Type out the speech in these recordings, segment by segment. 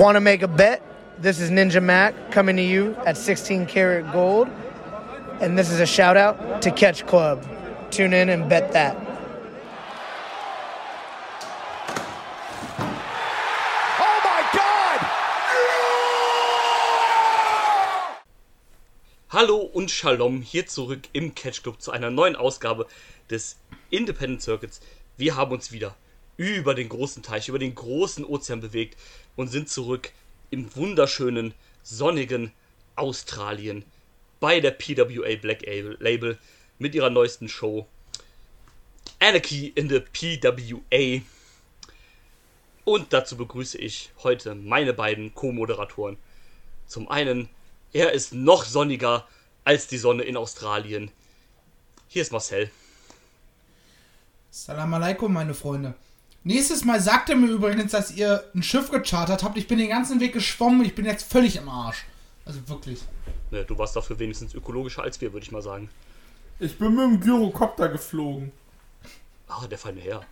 Want to make a bet? This is Ninja Mac coming to you at 16 karat gold. And this is a shout out to Catch Club. Tune in and bet that. Oh my God! Hallo und Shalom hier zurück im Catch Club zu einer neuen Ausgabe des Independent Circuits. Wir haben uns wieder über den großen Teich, über den großen Ozean bewegt und sind zurück im wunderschönen, sonnigen Australien bei der PWA Black Label mit ihrer neuesten Show Anarchy in the PWA. Und dazu begrüße ich heute meine beiden Co-Moderatoren. Zum einen, er ist noch sonniger als die Sonne in Australien. Hier ist Marcel. Salam alaikum, meine Freunde. Nächstes Mal sagt er mir übrigens, dass ihr ein Schiff gechartert habt. Ich bin den ganzen Weg geschwommen und ich bin jetzt völlig im Arsch. Also wirklich. Ne, du warst dafür wenigstens ökologischer als wir, würde ich mal sagen. Ich bin mit dem Gyrocopter geflogen. Ah, der feine Herr.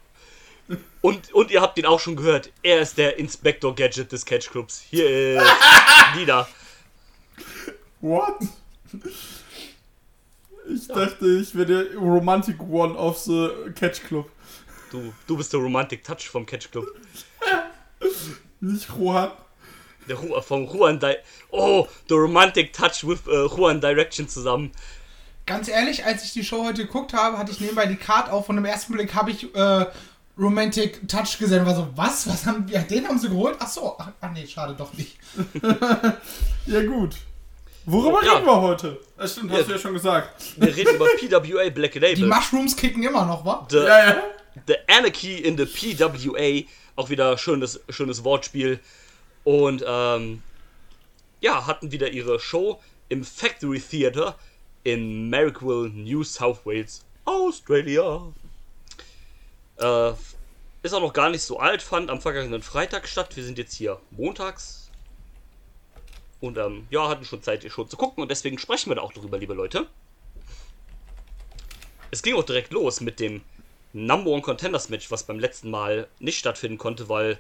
Und, und ihr habt ihn auch schon gehört. Er ist der Inspector Gadget des Catch Clubs. Hier ist Dida. What? Ich dachte, ich wäre der Romantic One of the Catch Club. Du, du bist der Romantic Touch vom Catch Club. Nicht Juan. Der Ru vom Juan Di Oh, the Romantic Touch with äh, Juan Direction zusammen. Ganz ehrlich, als ich die Show heute geguckt habe, hatte ich nebenbei die Card auf und im ersten Blick habe ich äh, Romantic Touch gesehen. War so, was? Was haben ja, den haben sie geholt? Ach so, ach, ach nee, schade doch nicht. Ja, gut. Worüber ja. reden wir heute? Das stimmt, hast Ja. du ja schon gesagt. Wir reden über PWA Black Die Label. Mushrooms kicken immer noch, wa? The, Ja, ja. The Anarchy in the PWA. Auch wieder schönes, schönes Wortspiel. Und ähm, ja, hatten wieder ihre Show im Factory Theatre in Marrickville, New South Wales, Australia. Äh, ist auch noch gar nicht so alt, fand am vergangenen Freitag statt. Wir sind jetzt hier montags. Und ähm, ja, hatten schon Zeit, die Show zu gucken und deswegen sprechen wir da auch drüber, liebe Leute. Es ging auch direkt los mit dem Number One Contenders Match, was beim letzten Mal nicht stattfinden konnte, weil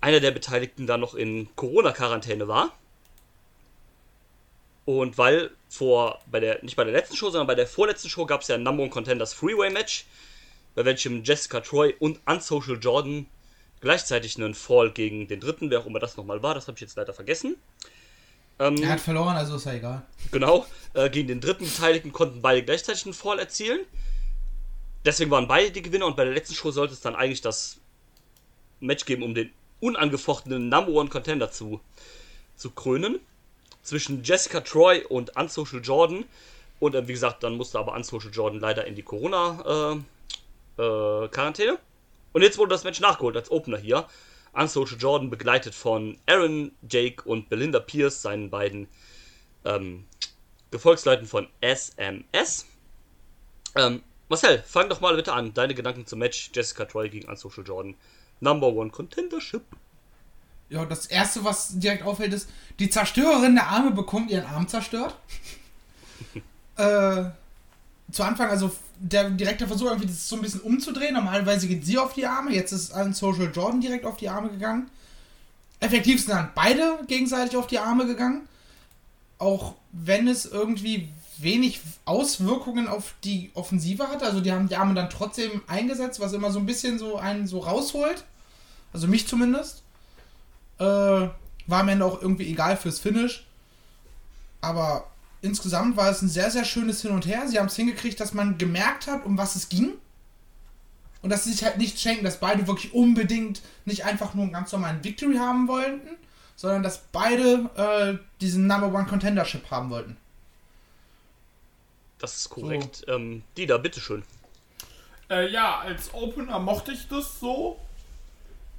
einer der Beteiligten da noch in Corona-Quarantäne war. Und weil vor, bei der, nicht bei der letzten Show, sondern bei der vorletzten Show gab es ja ein Number One Contenders Freeway Match, bei welchem Jessica Troy und Unsocial Jordan gleichzeitig einen Fall gegen den dritten, wer auch immer das nochmal war, das habe ich jetzt leider vergessen. Ähm, Er hat verloren, also ist ja egal. Genau, äh, gegen den dritten Beteiligten konnten beide gleichzeitig einen Fall erzielen. Deswegen waren beide die Gewinner und bei der letzten Show sollte es dann eigentlich das Match geben, um den unangefochtenen Number One Contender zu, zu krönen. Zwischen Jessica Troy und Unsocial Jordan. Und äh, wie gesagt, dann musste aber Unsocial Jordan leider in die Corona-Quarantäne. und jetzt wurde das Match nachgeholt als Opener hier. Unsocial Jordan begleitet von Aaron, Jake und Belinda Pierce, seinen beiden ähm, Gefolgsleuten von SMS. Ähm, Marcel, fang doch mal bitte an. Deine Gedanken zum Match Jessica Troy gegen Unsocial Jordan. Number One Contendership. Ja, das erste, was direkt auffällt, ist, die Zerstörerin der Arme bekommt ihren Arm zerstört. äh, zu Anfang, also der direkte Versuch, irgendwie das so ein bisschen umzudrehen. Normalerweise geht sie auf die Arme, jetzt ist ein Social Jordan direkt auf die Arme gegangen. Effektiv sind dann beide gegenseitig auf die Arme gegangen. Auch wenn es irgendwie wenig Auswirkungen auf die Offensive hat. Also die haben die Arme dann trotzdem eingesetzt, was immer so ein bisschen so einen so rausholt. Also mich zumindest. Äh, war am Ende auch irgendwie egal fürs Finish. Aber insgesamt war es ein sehr, sehr schönes Hin und Her. Sie haben es hingekriegt, dass man gemerkt hat, um was es ging. Und dass sie sich halt nicht schenken, dass beide wirklich unbedingt nicht einfach nur einen ganz normalen Victory haben wollten, sondern dass beide äh, diesen Number One Contendership haben wollten. Das ist korrekt. Ähm, Dida, bitteschön. Äh, ja, als Opener mochte ich das so.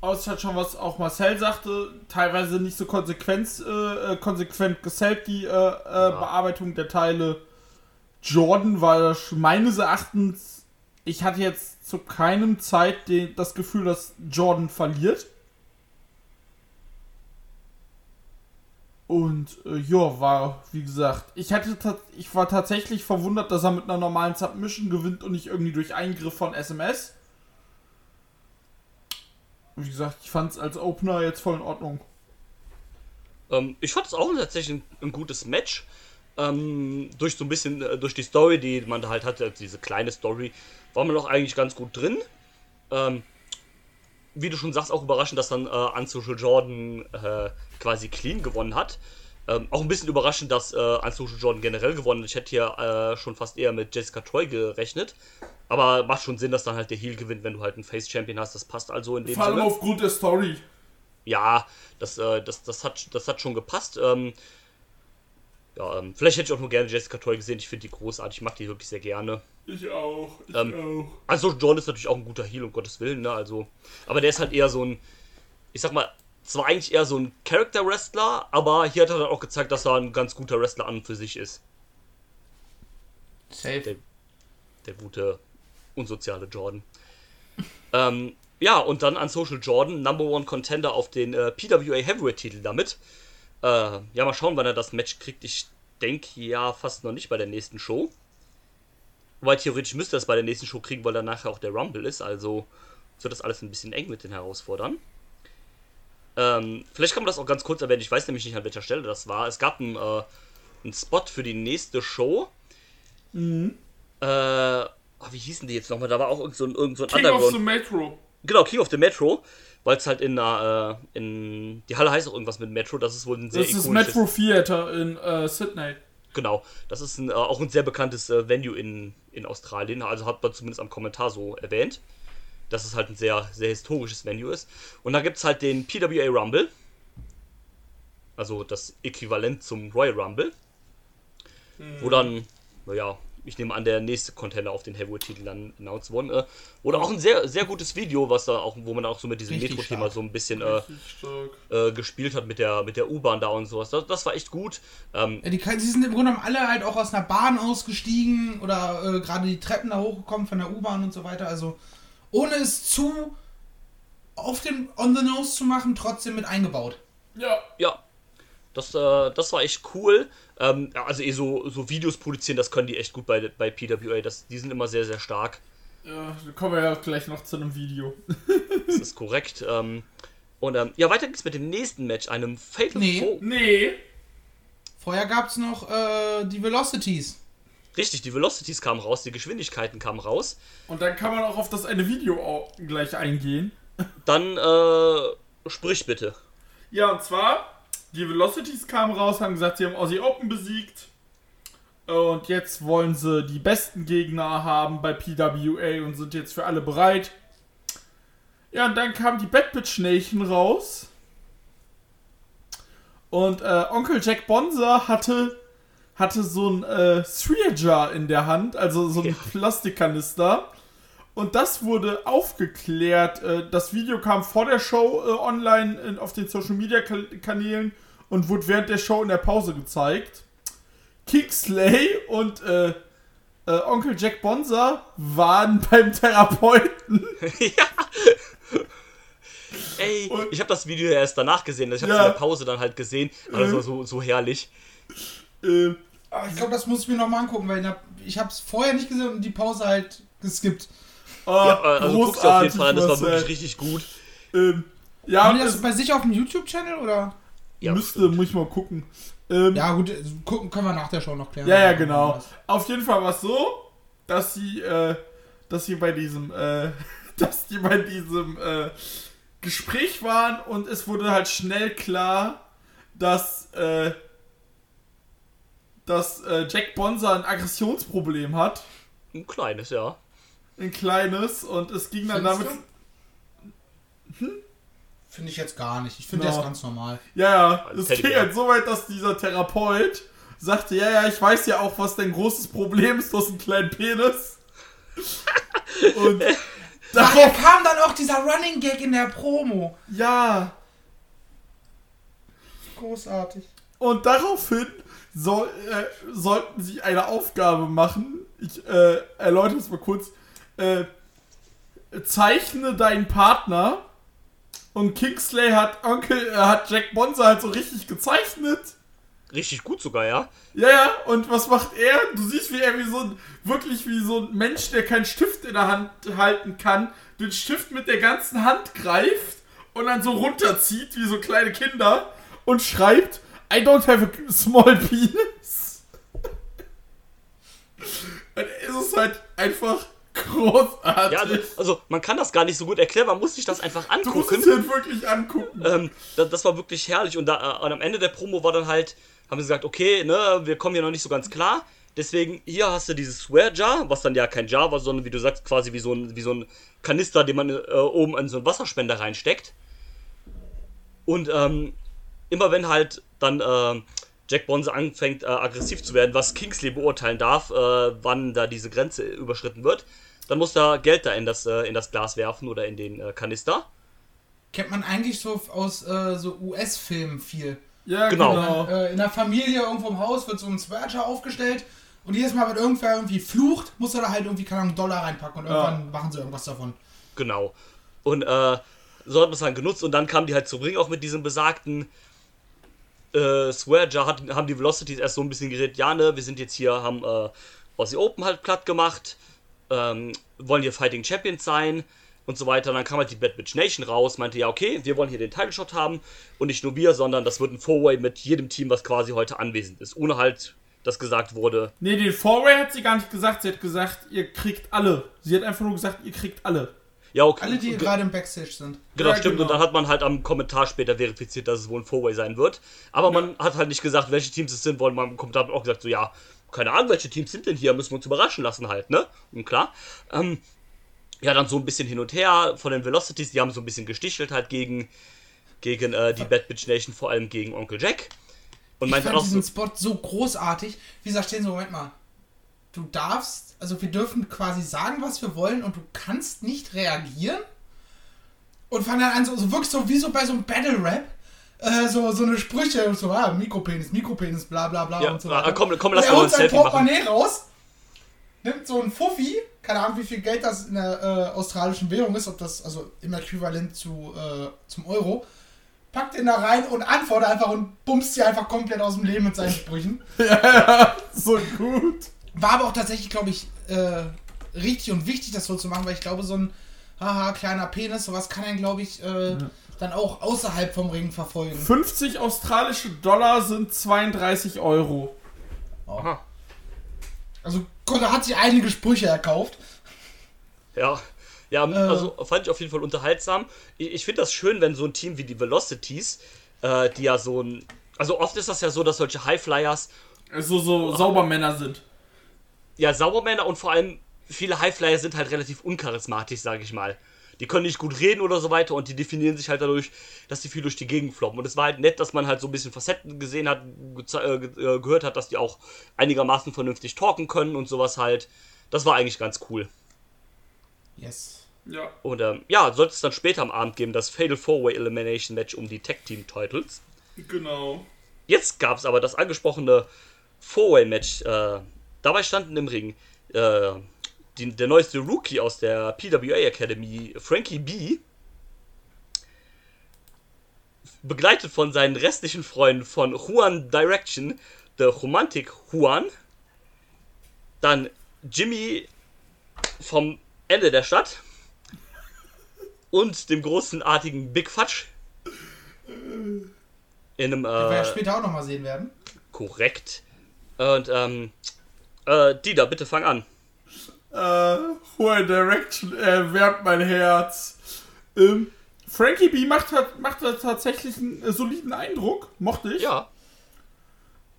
Außer schon, was auch Marcel sagte, teilweise nicht so konsequent, äh, äh, konsequent gesellt, die äh, äh, Bearbeitung der Teile. Jordan war meines Erachtens, ich hatte jetzt zu keinem Zeit den, das Gefühl, dass Jordan verliert. Und äh, ja, war, wie gesagt, ich hatte ich war tatsächlich verwundert, dass er mit einer normalen Submission gewinnt und nicht irgendwie durch Eingriff von SMS. Wie gesagt, ich fand es als Opener jetzt voll in Ordnung. Ähm, ich fand es auch tatsächlich ein, ein gutes Match. Ähm, durch so ein bisschen, äh, durch die Story, die man halt hatte, diese kleine Story, war man auch eigentlich ganz gut drin. Ähm, wie du schon sagst, auch überraschend, dass dann äh, Unsocial Jordan äh, quasi clean gewonnen hat. Ähm, auch ein bisschen überraschend, dass äh, Unsocial Jordan generell gewonnen hat. Ich hätte hier äh, schon fast eher mit Jessica Troy gerechnet. Aber macht schon Sinn, dass dann halt der Heel gewinnt, wenn du halt einen Face-Champion hast. Das passt also in dem Vor allem aufgrund der Story. Ja, das, äh, das, das, hat, das hat schon gepasst. Ähm, ja, ähm, vielleicht hätte ich auch nur gerne Jessica Troy gesehen. Ich finde die großartig, ich mag die wirklich sehr gerne. Ich auch. Ich Ähm, auch. Also John ist natürlich auch ein guter Heal, um Gottes Willen, ne? Also, aber der ist halt eher so ein, ich sag mal, zwar eigentlich eher so ein Character-Wrestler, aber hier hat er dann auch gezeigt, dass er ein ganz guter Wrestler an und für sich ist. Safe. Der, der gute, unsoziale Jordan. ähm, ja, und dann an Social Jordan, Number One Contender auf den äh, PWA Heavyweight-Titel damit. Äh, ja, mal schauen, wann er das Match kriegt. Ich denke ja fast noch nicht bei der nächsten Show. Wobei theoretisch müsste er es bei der nächsten Show kriegen, weil dann nachher auch der Rumble ist. Also wird das alles ein bisschen eng mit den Herausfordern. Ähm, vielleicht kann man das auch ganz kurz erwähnen. Ich weiß nämlich nicht, an welcher Stelle das war. Es gab einen, äh, einen Spot für die nächste Show. Mhm. Äh, ah, wie hießen die jetzt nochmal? Da war auch irgend so ein, irgend so ein King of the Underground. Metro. Genau, King of the Metro. Weil es halt in einer, äh, in. Die Halle heißt auch irgendwas mit Metro. Das ist wohl ein sehr Das ist. Metro Theater in äh, Sydney. Genau, das ist ein, äh, auch ein sehr bekanntes äh, Venue in, in Australien. Also hat man zumindest am Kommentar so erwähnt, dass es halt ein sehr, sehr historisches Venue ist. Und da gibt es halt den PWA Rumble. Also das Äquivalent zum Royal Rumble. Wo dann, naja, ich nehme an, der nächste Contender auf den Heavyweight-Titel dann announced worden. Äh, oder auch ein sehr, sehr gutes Video, was da auch, wo man auch so mit diesem Metro-Thema so ein bisschen äh, äh, gespielt hat mit der, mit der U-Bahn da und sowas. Das, das war echt gut. Ähm, Ja, die, sie sind im Grunde genommen alle halt auch aus einer Bahn ausgestiegen oder äh, gerade die Treppen da hochgekommen von der U-Bahn und so weiter. Also ohne es zu auf den on the nose zu machen, trotzdem mit eingebaut. Ja. Ja, das, äh, das war echt cool. Ähm, ja, also eh so, so Videos produzieren, das können die echt gut bei, bei PWA. Das, die sind immer sehr, sehr stark. Ja, da kommen wir ja gleich noch zu einem Video. Das ist korrekt. Ähm, und ähm, ja, weiter geht's mit dem nächsten Match, einem Fatal Nee. Four. Nee. Vorher gab es noch äh, die Velocities. Richtig, die Velocities kamen raus, die Geschwindigkeiten kamen raus. Und dann kann man auch auf das eine Video auch gleich eingehen. Dann, äh, sprich bitte. Ja, und zwar, die Velocities kamen raus, haben gesagt, sie haben Aussie Open besiegt. Und jetzt wollen sie die besten Gegner haben bei PWA und sind jetzt für alle bereit. Ja, und dann kam die Bad Bitch Nation raus. Und äh, Onkel Jack Bonser hatte, hatte so ein äh, Jar in der Hand, also so ein Ja. Plastikkanister. Und das wurde aufgeklärt. Äh, das Video kam vor der Show äh, online in, auf den Social Media Ka- Kanälen und wurde während der Show in der Pause gezeigt. Kingsley und äh, äh, Onkel Jack Bonser waren beim Therapeuten. ja. Ey, ich habe das Video ja erst danach gesehen. Ich habe es Ja. in der Pause dann halt gesehen. Aber das war so, so herrlich. Äh, ich glaube, das muss ich mir nochmal angucken, weil ich habe es vorher nicht gesehen und die Pause halt geskippt. Oh, Ja, also guck's dir auf jeden Fall an, das war wirklich richtig gut. Ähm, ja, Haben und die das bei sich auf dem YouTube-Channel oder? Ja, müsste, bestimmt. muss ich mal gucken. Ähm, Ja, gut, äh, gucken können wir nach der Show noch klären. Ja, ja, genau. Auf jeden Fall war es so, dass sie, äh, dass sie bei diesem, äh, dass die bei diesem äh, Gespräch waren und es wurde halt schnell klar, dass, äh, dass äh, Jack Bonser ein Aggressionsproblem hat. Ein kleines, ja. Ein kleines und es ging dann Findest damit. Finde ich jetzt gar nicht. Ich finde Ja. das ganz normal. Ja, ja, es ging halt so weit, dass dieser Therapeut sagte, ja, ja, ich weiß ja auch, was dein großes Problem ist, du hast einen kleinen Penis. Und Daher darauf, kam dann auch dieser Running Gag in der Promo. ja, Großartig. und daraufhin soll, äh, sollten sie eine Aufgabe machen. Ich äh, erläutere es mal kurz. Äh, zeichne deinen Partner. Und Kingsley hat Onkel, äh, hat Jack Bonser halt so richtig gezeichnet. Richtig gut sogar, ja. Ja, ja, und was macht er? Du siehst, wie er wie so ein, wirklich wie so ein Mensch, der keinen Stift in der Hand halten kann, den Stift mit der ganzen Hand greift und dann so runterzieht, wie so kleine Kinder. und schreibt, I don't have a small penis. Und es ist halt einfach großartig. Ja, also, also man kann das gar nicht so gut erklären, man muss sich das einfach du musst angucken. es halt wirklich angucken. Ähm, das, das war wirklich herrlich und, da, äh, und am Ende der Promo war dann halt, haben sie gesagt, okay, ne, wir kommen hier noch nicht so ganz klar. Deswegen, hier hast du dieses Swear Jar, was dann ja kein Jar war, sondern wie du sagst, quasi wie so ein, wie so ein Kanister, den man äh, oben in so einen Wasserspender reinsteckt. Und ähm, immer wenn halt dann äh, Jack Bonze anfängt, äh, aggressiv zu werden, was Kingsley beurteilen darf, äh, wann da diese Grenze überschritten wird, dann muss er Geld da in das, äh, in das Glas werfen oder in den äh, Kanister. Kennt man eigentlich so aus äh, so US-Filmen viel. ja, genau. genau. Äh, in der Familie irgendwo im Haus wird so ein Swerger aufgestellt und jedes Mal, wenn irgendwer irgendwie flucht, muss er da halt irgendwie, keine Ahnung, Dollar reinpacken und irgendwann machen sie irgendwas davon. Genau. Und äh, so hat man es dann genutzt und dann kamen die halt zum Ring auch mit diesem besagten äh, Swear Jar, hat, haben die Velocities erst so ein bisschen geredet, ja ne, wir sind jetzt hier, haben äh, Aussie Open halt platt gemacht, ähm, wollen hier Fighting Champions sein und so weiter. Und dann kam halt die Bad Bitch Nation raus, meinte, ja okay, wir wollen hier den Title Shot haben und nicht nur wir, sondern das wird ein Four-Way mit jedem Team, was quasi heute anwesend ist, ohne halt, dass gesagt wurde, Nee, den Four-Way hat sie gar nicht gesagt. Sie hat gesagt, ihr kriegt alle. Sie hat einfach nur gesagt, ihr kriegt alle. ja okay. Alle, die ge- gerade im Backstage sind. Genau, Ja, stimmt. genau. Und dann hat man halt am Kommentar später verifiziert, dass es wohl ein Four-Way sein wird. Aber man hat halt nicht gesagt, welche Teams es sind, weil man im Kommentar hat auch gesagt, so ja, keine Ahnung, welche Teams sind denn hier, müssen wir uns überraschen lassen halt, ne? Und klar. Ähm, ja, dann so ein bisschen hin und her von den Velocities, die haben so ein bisschen gestichelt halt gegen, gegen äh, die Bad Bitch Nation, vor allem gegen Onkel Jack. Und Ich fand auch so, diesen Spot so großartig. Wie gesagt, stehen so, Moment mal. Du darfst, also wir dürfen quasi sagen, was wir wollen und du kannst nicht reagieren. Und fangen dann an, so, so wirklich so wie so bei so einem Battle-Rap. Äh, so, so eine Sprüche, so, ah, Mikropenis, Mikropenis, bla bla bla Ja, und so ah, weiter. komm, komm, und lass er mal holt ein sein Selfie machen. Portemonnaie raus, nimmt so ein Fuffi, keine Ahnung, wie viel Geld das in der äh, australischen Währung ist, ob das, also im Äquivalent zu, äh, zum Euro, packt den da rein und antwortet einfach und bumst sie einfach komplett aus dem Leben mit seinen Sprüchen. So gut. War aber auch tatsächlich, glaube ich, äh, richtig und wichtig, das so zu machen, weil ich glaube, so ein haha, kleiner Penis, sowas kann einen, glaube ich, äh, dann auch außerhalb vom Ring verfolgen. 50 australische Dollar sind 32 Euro. aha, Also Conor hat sich einige Sprüche erkauft. Ja, ja, also fand ich auf jeden Fall unterhaltsam. Ich, ich finde das schön, wenn so ein Team wie die Velocities, äh, die ja so ein. Also oft ist das ja so, dass solche Highflyers Also so Saubermänner sind. ja Saubermänner und vor allem viele Highflyer sind halt relativ uncharismatisch, sage ich mal. Die können nicht gut reden oder so weiter und die definieren sich halt dadurch, dass die viel durch die Gegend floppen. Und es war halt nett, dass man halt so ein bisschen Facetten gesehen hat, äh, ge- äh, gehört hat, dass die auch einigermaßen vernünftig talken können und sowas halt. Das war eigentlich ganz cool. Yes. Ja. Und ähm, ja, sollte es dann später am Abend geben, das Fatal Four-Way Elimination Match um die Tag Team Titles. Genau. Jetzt gab es aber das angesprochene Four-Way Match. Äh, dabei standen im Ring äh, die, der neueste Rookie aus der PWA Academy, Frankie B. Begleitet von seinen restlichen Freunden von Juan Direction, The Romantic Juan. Dann Jimmy vom Ende der Stadt. Und dem großenartigen Big Fudge. In einem, Die wir ja äh, später auch nochmal sehen werden. korrekt. Und, ähm, äh, Dieter, bitte fang an. Äh, Hohe Direction erwärmt mein Herz. Ähm, Frankie B macht, hat, macht tatsächlich einen äh, soliden Eindruck. Mochte ich. Ja.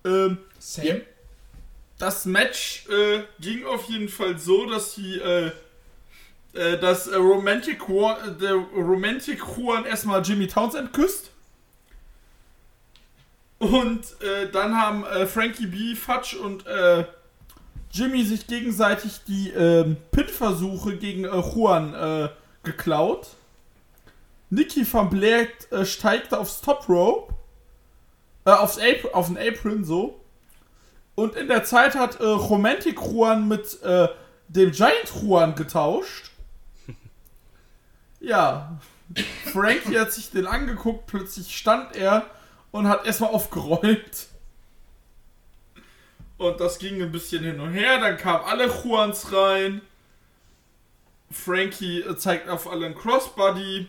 Ähm, Same. das Match äh, ging auf jeden Fall so, dass die, äh, äh, dass äh, Romantic Juan, äh, der Romantic Juan erstmal Jimmy Townsend küsst. Und äh, dann haben äh, Frankie B, Fudge und äh, Jimmy sich gegenseitig die ähm, Pin-Versuche gegen äh, Juan äh, geklaut. Nikki van Blair äh, steigte aufs Top Rope. Äh, aufs Apron, auf den Apron so. Und in der Zeit hat äh, Romantic Juan mit äh, dem Giant Juan getauscht. Ja. Frankie hat sich den angeguckt, plötzlich stand er und hat erstmal aufgeräumt. Und das ging ein bisschen hin und her, dann kamen alle Juans rein. Frankie äh, zeigt auf alle einen Crossbody.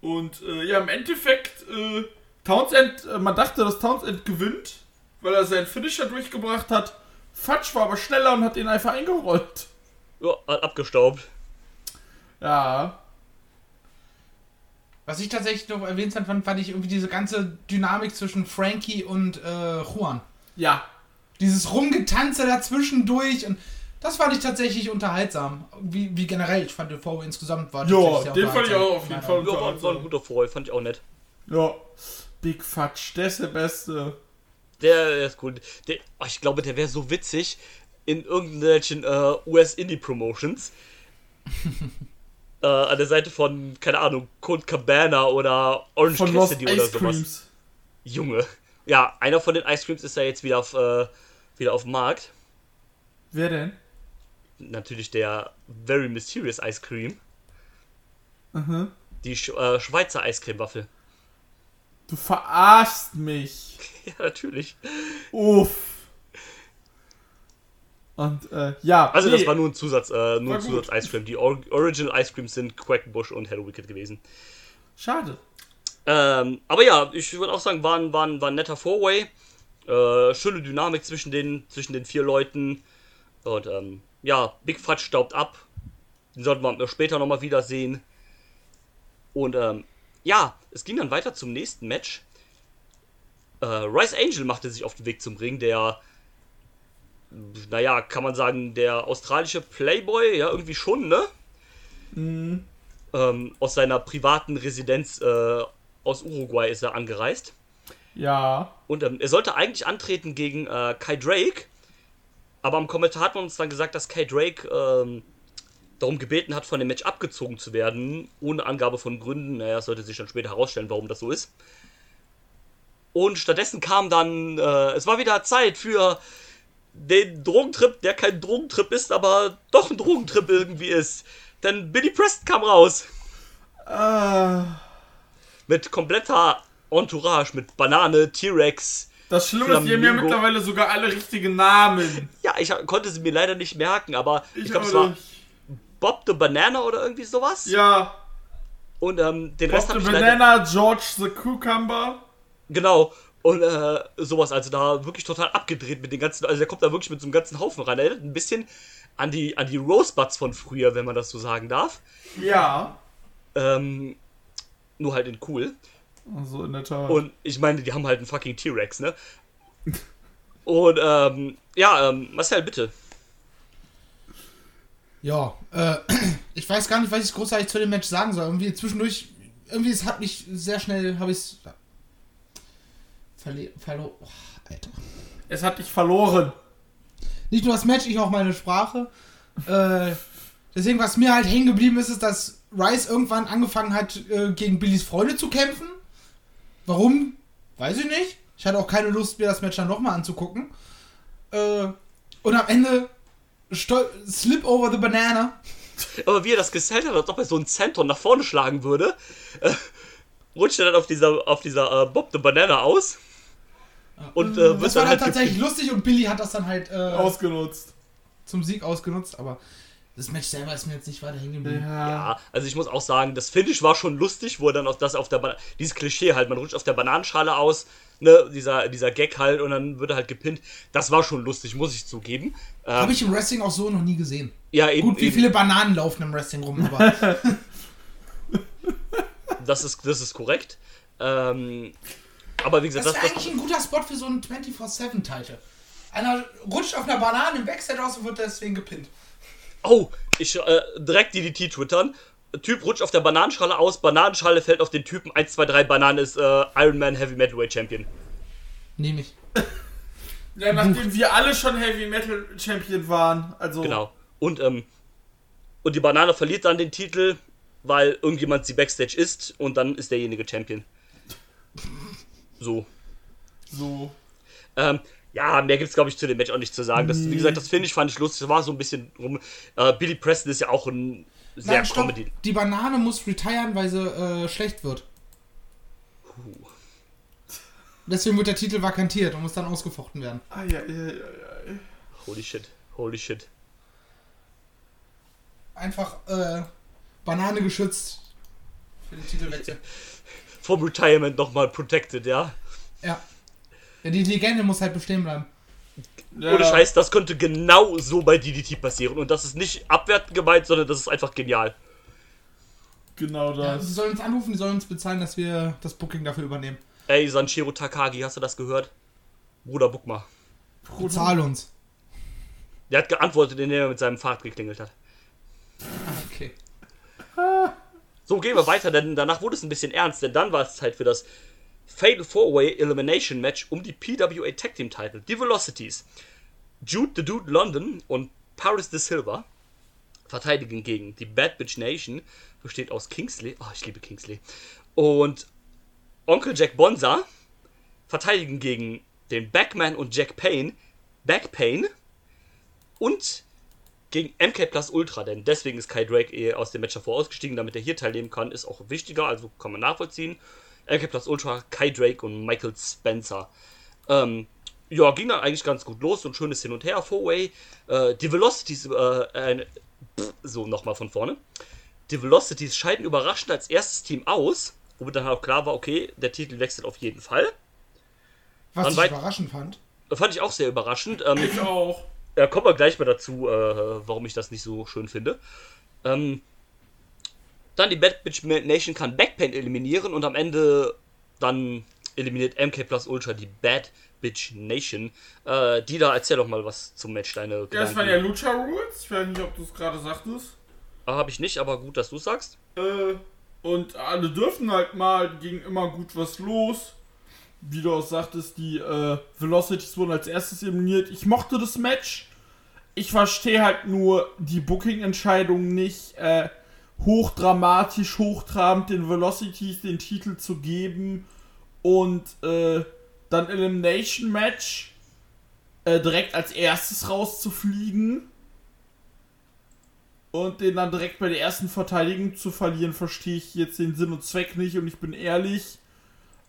Und äh, ja, im Endeffekt äh, Townsend, äh, man dachte, dass Townsend gewinnt, weil er seinen Finisher durchgebracht hat. Fatsch war aber schneller und hat ihn einfach eingerollt. Ja, hat abgestaubt. Ja. Was ich tatsächlich noch erwähnt fand, fand ich irgendwie diese ganze Dynamik zwischen Frankie und äh, Juan. Ja. Dieses Rumgetanze dazwischendurch und das fand ich tatsächlich unterhaltsam. Wie, wie generell, ich fand den VW insgesamt war Ja, tatsächlich sehr den fand ich auch auf jeden Fall Ja, war, war ein guter Vorwahl, fand ich auch nett. Ja. Big Fatsch, der ist der Beste. Der, der ist cool. Der, oh, ich glaube, der wäre so witzig in irgendwelchen äh, US-Indie-Promotions. äh, an der Seite von, keine Ahnung, Colt Cabana oder Orange Von Lost Cassidy oder Ice sowas. Creams. Junge. Ja, einer von den Ice Creams ist ja jetzt wieder auf, äh, wieder auf dem Markt. Wer denn? Natürlich der Very Mysterious Ice Cream. Mhm. Die Sch äh, Schweizer Eiscreme-Waffel. Du verarschst mich. Ja, natürlich. Uff. Und, äh, ja. Also, nee. das war nur ein Zusatz, äh, nur ein. Zusatz Ice Cream. Die Or Original Ice Creams sind Quackenbush und Hello Wicked gewesen. Schade. Ähm, aber ja, ich würde auch sagen, war ein, war ein, war ein netter Four-Way. Äh, schöne Dynamik zwischen den, zwischen den vier Leuten. Und ähm, ja, Big Fat staubt ab. Den sollten wir später nochmal wiedersehen. Und ähm, ja, es ging dann weiter zum nächsten Match. Äh, Rice Angel machte sich auf den Weg zum Ring, der, naja, kann man sagen, der australische Playboy, ja, irgendwie schon, ne? Ähm, aus seiner privaten Residenz äh, aus Uruguay ist er angereist. Ja. Und ähm, er sollte eigentlich antreten gegen äh, Kai Drake. Aber am Kommentar hat man uns dann gesagt, dass Kai Drake ähm, darum gebeten hat, von dem Match abgezogen zu werden. Ohne Angabe von Gründen. Naja, es sollte sich dann später herausstellen, warum das so ist. Und stattdessen kam dann, äh, es war wieder Zeit für den Drogentrip, der kein Drogentrip ist, aber doch ein Drogentrip irgendwie ist. Denn Billy Preston kam raus. Äh, Mit kompletter Entourage, mit Banane, T-Rex. das Schlimme ist, die haben ja Flamingo. mittlerweile sogar alle richtigen Namen. Ja, ich konnte sie mir leider nicht merken, aber ich, Ich glaube, es war. Bob the Banana oder irgendwie sowas. Ja. Und ähm, den Bob Rest habe ich leider. Banana, George the Cucumber. Genau. Und äh, sowas, also da wirklich total abgedreht mit den ganzen. Also der kommt da wirklich mit so einem ganzen Haufen rein. Erinnert ein bisschen an die, an die Rosebuds von früher, wenn man das so sagen darf. Ja. Ähm, nur halt in cool. Also in der Tat. Und ich meine, die haben halt einen fucking T-Rex, ne? Und ähm, ja, ähm, Marcel, bitte. Ja, äh, ich weiß gar nicht, was ich großartig zu dem Match sagen soll. Irgendwie zwischendurch, irgendwie es hat mich sehr schnell, habe ich es verle verloren. Oh, Alter. es hat dich verloren. Nicht nur das Match, ich auch meine Sprache. Äh, deswegen, was mir halt hängen geblieben ist, ist, dass Rice irgendwann angefangen hat, äh, gegen Billys Freunde zu kämpfen. Warum? Weiß ich nicht. Ich hatte auch keine Lust, mir das Match dann nochmal anzugucken. Äh, und am Ende stol- Slip over the banana. Aber wie er das gesellt hat, als ob er so einen Zenton nach vorne schlagen würde, äh, rutscht er dann auf dieser, auf dieser äh, Bob the Banana aus. Und äh, wird Das war dann dann halt tatsächlich lustig und Billy hat das dann halt äh, Ausgenutzt. zum Sieg ausgenutzt, aber das Match selber ist mir jetzt nicht weiter hängen geblieben. Ja, also ich muss auch sagen, das Finish war schon lustig, wo er dann auch das auf der Ba- dieses Klischee halt, man rutscht auf der Bananenschale aus, ne, dieser, dieser Gag halt und dann wird er halt gepinnt. Das war schon lustig, muss ich zugeben. Ähm, Habe ich im Wrestling auch so noch nie gesehen. ja, eben, Gut, wie eben viele Bananen laufen im Wrestling rum, aber das ist, das ist korrekt. Ähm, aber wie gesagt, das das, das, eigentlich ein guter Spot für so einen 24-7-Title. Einer rutscht auf einer Banane im Backstage aus und wird deswegen gepinnt. Oh, ich äh, direkt DDT twittern. Typ rutscht auf der Bananenschale aus, Bananenschale fällt auf den Typen 1, 2, 3, Banane ist äh, Iron Man Heavy Metalweight Champion. Nehme ich. Ja, nachdem wir alle schon Heavy Metal Champion waren. Also. Genau. Und, ähm, und die Banane verliert dann den Titel, weil irgendjemand sie Backstage ist und dann ist derjenige Champion. So. So. Ähm, ja, mehr gibt's glaube ich zu dem Match auch nicht zu sagen. Das, wie gesagt, das Finish fand ich lustig. Das war so ein bisschen rum. Äh, Billy Preston ist ja auch ein sehr Nein, stopp. Comedy. Die Banane muss retiren, weil sie äh, schlecht wird. Deswegen wird der Titel vakantiert und muss dann ausgefochten werden. Ah, ja, ja, ja, ja. Holy shit. Holy shit. Einfach äh, Banane geschützt für den Titelwechsel. vom Retirement nochmal protected, ja. Ja. Ja. Die Legende muss halt bestehen bleiben. Ja, Ohne Scheiß, das könnte genau so bei DDT passieren. Und das ist nicht abwertend gemeint, sondern das ist einfach genial. Genau Ja, das. sie sollen uns anrufen, die sollen uns bezahlen, dass wir das Booking dafür übernehmen. Ey, Sanchiro Takagi, hast du das gehört? Bruder, buck mal. Bezahl uns. Der hat geantwortet, indem er mit seinem Fahrrad geklingelt hat. Okay. So, gehen wir weiter, denn danach wurde es ein bisschen ernst, denn dann war es Zeit für das Fatal 4-Way Elimination Match um die PWA Tag Team Title. Die Velocities. Jude the Dude London und Paris de Silva verteidigen gegen die Bad Bitch Nation, besteht aus Kingsley, oh, ich liebe Kingsley, und Onkel Jack Bonza verteidigen gegen den Backman und Jack Payne, Backpain und gegen MK Plus Ultra, denn deswegen ist Kai Drake eh aus dem Match davor ausgestiegen, damit er hier teilnehmen kann, ist auch wichtiger, also kann man nachvollziehen. Plus Ultra, Kai Drake und Michael Spencer. Ähm, ja, ging dann eigentlich ganz gut los und schönes Hin und Her, Four-Way. Äh, die Velocities, äh, äh, pff, so nochmal von vorne. Die Velocities scheiden überraschend als erstes Team aus, womit dann auch klar war, okay, der Titel wechselt auf jeden Fall. Was Dann ich weit- überraschend fand. Fand ich auch sehr überraschend. Ähm, Ich auch. ja, kommen wir gleich mal dazu, äh, warum ich das nicht so schön finde. Ähm, dann die Bad Bitch Nation kann Backpain eliminieren und am Ende dann eliminiert MK Plus Ultra die Bad Bitch Nation. Äh, die da, erzähl doch mal was zum Match, deine Ja, das waren Gedanken. ja Lucha Rules. Ich weiß nicht, ob du es gerade sagtest. Ah, Hab ich nicht, aber gut, dass du sagst. Äh, und alle dürfen halt mal, ging immer gut was los. Wie du auch sagtest, die äh, Velocities wurden als erstes eliminiert. Ich mochte das Match. Ich verstehe halt nur die Booking-Entscheidung nicht. Äh, hochdramatisch, hochtrabend den Velocities den Titel zu geben und äh, dann Elimination Match äh, direkt als erstes rauszufliegen und den dann direkt bei der ersten Verteidigung zu verlieren, verstehe ich jetzt den Sinn und Zweck nicht und ich bin ehrlich.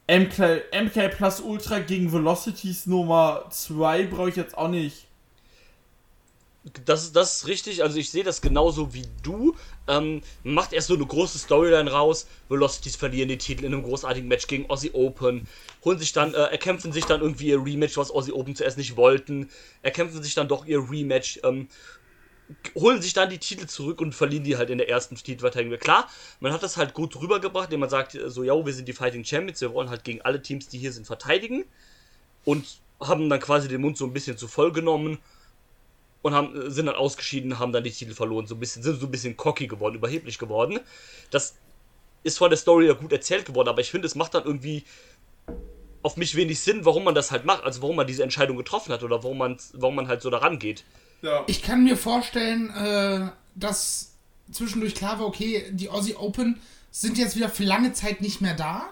MK, MK Plus Ultra gegen Velocities Nummer 2 brauche ich jetzt auch nicht. Das ist, das ist richtig, also ich sehe das genauso wie du. Ähm, macht erst so eine große Storyline raus. Velocities verlieren den Titel in einem großartigen Match gegen Aussie Open. Holen sich dann, äh, erkämpfen sich dann irgendwie ihr Rematch, was Aussie Open zuerst nicht wollten. Erkämpfen sich dann doch ihr Rematch. Ähm, holen sich dann die Titel zurück und verlieren die halt in der ersten Titelverteidigung. Klar, man hat das halt gut rübergebracht, indem man sagt, äh, so, ja, wir sind die Fighting Champions, wir wollen halt gegen alle Teams, die hier sind, verteidigen. Und haben dann quasi den Mund so ein bisschen zu voll genommen und haben, sind dann ausgeschieden, haben dann die Titel verloren, so ein bisschen, sind so ein bisschen cocky geworden, überheblich geworden. Das ist von der Story ja gut erzählt geworden, aber ich finde, es macht dann irgendwie auf mich wenig Sinn, warum man das halt macht, also warum man diese Entscheidung getroffen hat oder warum man, warum man halt so daran geht. Ja. Ich kann mir vorstellen, äh, dass zwischendurch klar war, okay, die Aussie Open sind jetzt wieder für lange Zeit nicht mehr da.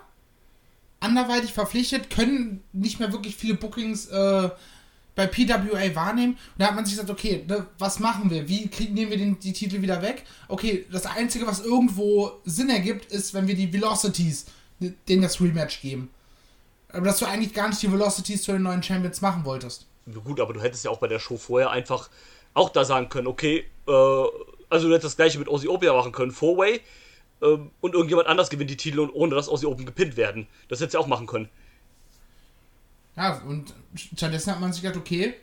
Anderweitig verpflichtet, können nicht mehr wirklich viele Bookings äh, bei PWA wahrnehmen. Und da hat man sich gesagt, okay, ne, was machen wir? Wie kriegen, nehmen wir den, die Titel wieder weg? Okay, das Einzige, was irgendwo Sinn ergibt, ist, wenn wir die Velocities ne, denen das Rematch geben. Aber dass du eigentlich gar nicht die Velocities zu den neuen Champions machen wolltest. Na Gut, aber du hättest ja auch bei der Show vorher einfach auch da sagen können, okay, äh, also du hättest das gleiche mit Aussie Open machen können, Four-Way, ähm, und irgendjemand anders gewinnt die Titel und ohne dass Aussie Open gepinnt werden. Das hättest du ja auch machen können. Ja, und stattdessen hat man sich gedacht, okay,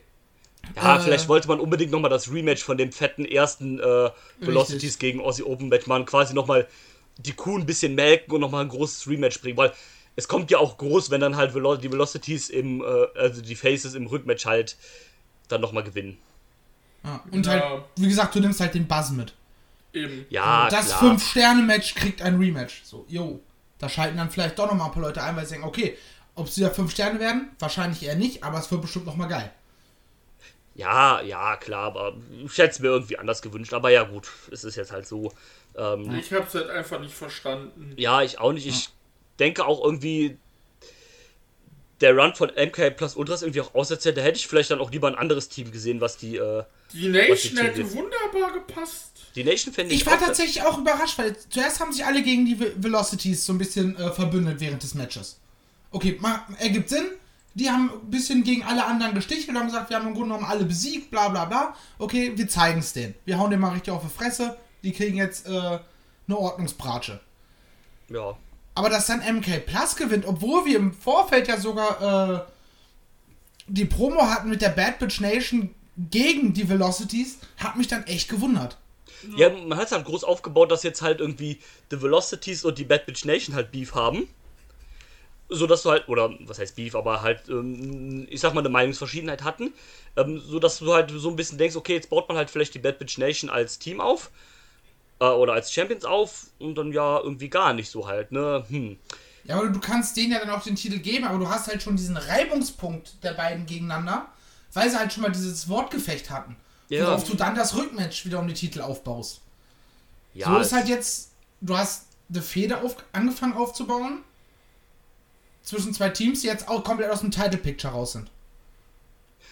Ja, Äh. vielleicht wollte man unbedingt nochmal das Rematch von dem fetten ersten äh, Velocities gegen Aussie Open Match machen, quasi nochmal die Kuh ein bisschen melken und nochmal ein großes Rematch bringen, weil es kommt ja auch groß, wenn dann halt Velo die Velocities im, äh, also die Faces im Rückmatch halt dann nochmal gewinnen. Ja, und Ja. halt, wie gesagt, du nimmst halt den Buzz mit. Eben. Ja, das Ah, klar. 5-Sterne-Match kriegt ein Rematch. So, yo. Da schalten dann vielleicht doch nochmal ein paar Leute ein, weil sie denken, okay, ob sie ja 5 Sterne werden? Wahrscheinlich eher nicht, aber es wird bestimmt nochmal geil. Ja, ja, klar, aber ich hätte es mir irgendwie anders gewünscht. Aber ja, gut, es ist jetzt halt so. Ähm, Ich hab's halt einfach nicht verstanden. ja, ich auch nicht. Ich denke auch irgendwie, der Run von MK plus Ultras irgendwie auch auserzählt. Da hätte ich vielleicht dann auch lieber ein anderes Team gesehen, was die, äh, Die Nation die hätte wunderbar gepasst. die Nation fände ich, Ich war auch- tatsächlich auch überrascht, weil zuerst haben sich alle gegen die Ve- Velocities so ein bisschen äh, verbündet während des Matches. Okay, ergibt Sinn. Die haben ein bisschen gegen alle anderen gestichelt und haben gesagt, wir haben im Grunde genommen alle besiegt, bla bla bla. Okay, wir zeigen es denen. Wir hauen denen mal richtig auf die Fresse. Die kriegen jetzt äh, eine Ordnungsbratsche. Ja. Aber dass dann MK Plus gewinnt, obwohl wir im Vorfeld ja sogar äh, die Promo hatten mit der Bad Bitch Nation gegen die Velocities, hat mich dann echt gewundert. Ja, man hat es halt groß aufgebaut, dass jetzt halt irgendwie The Velocities und die Bad Bitch Nation halt Beef haben. So dass du halt, oder was heißt Beef, aber halt, ähm, ich sag mal, eine Meinungsverschiedenheit hatten. Ähm, so dass du halt so ein bisschen denkst, okay, jetzt baut man halt vielleicht die Bad Bitch Nation als Team auf. Äh, oder als Champions auf und dann ja irgendwie gar nicht so halt, ne? Hm. Ja, aber du kannst denen ja dann auch den Titel geben, aber du hast halt schon diesen Reibungspunkt der beiden gegeneinander, weil sie halt schon mal dieses Wortgefecht hatten. Ja. Worauf du dann das Rückmatch wieder um die Titel aufbaust. Ja, so ist halt jetzt, du hast eine Feder auf, angefangen aufzubauen zwischen zwei Teams, die jetzt auch komplett aus dem Title Picture raus sind.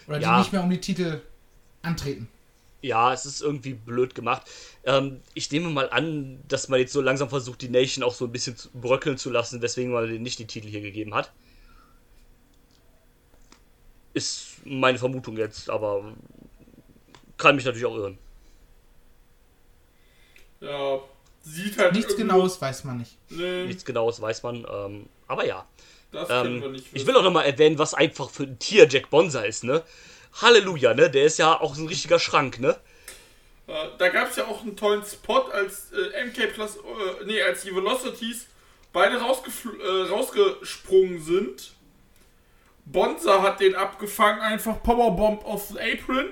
Oder die Ja. nicht mehr um die Titel antreten. Ja, es ist irgendwie blöd gemacht. Ähm, ich nehme mal an, dass man jetzt so langsam versucht, die Nation auch so ein bisschen zu bröckeln zu lassen, weswegen man denen nicht die Titel hier gegeben hat. Ist meine Vermutung jetzt, aber kann mich natürlich auch irren. Ja, sieht halt Nichts Genaues weiß man nicht. Nee, Nichts Genaues weiß man, ähm, aber ja. Das können wir Ähm, nicht ich will auch nochmal erwähnen, was einfach für ein Tier Jack Bonza ist, ne? Halleluja, ne? Der ist ja auch so ein richtiger Schrank, ne? Da gab es ja auch einen tollen Spot, als äh, MK Plus, äh, nee, als die Velocities beide äh, rausgesprungen sind. Bonza hat den abgefangen, einfach Powerbomb auf den Apron.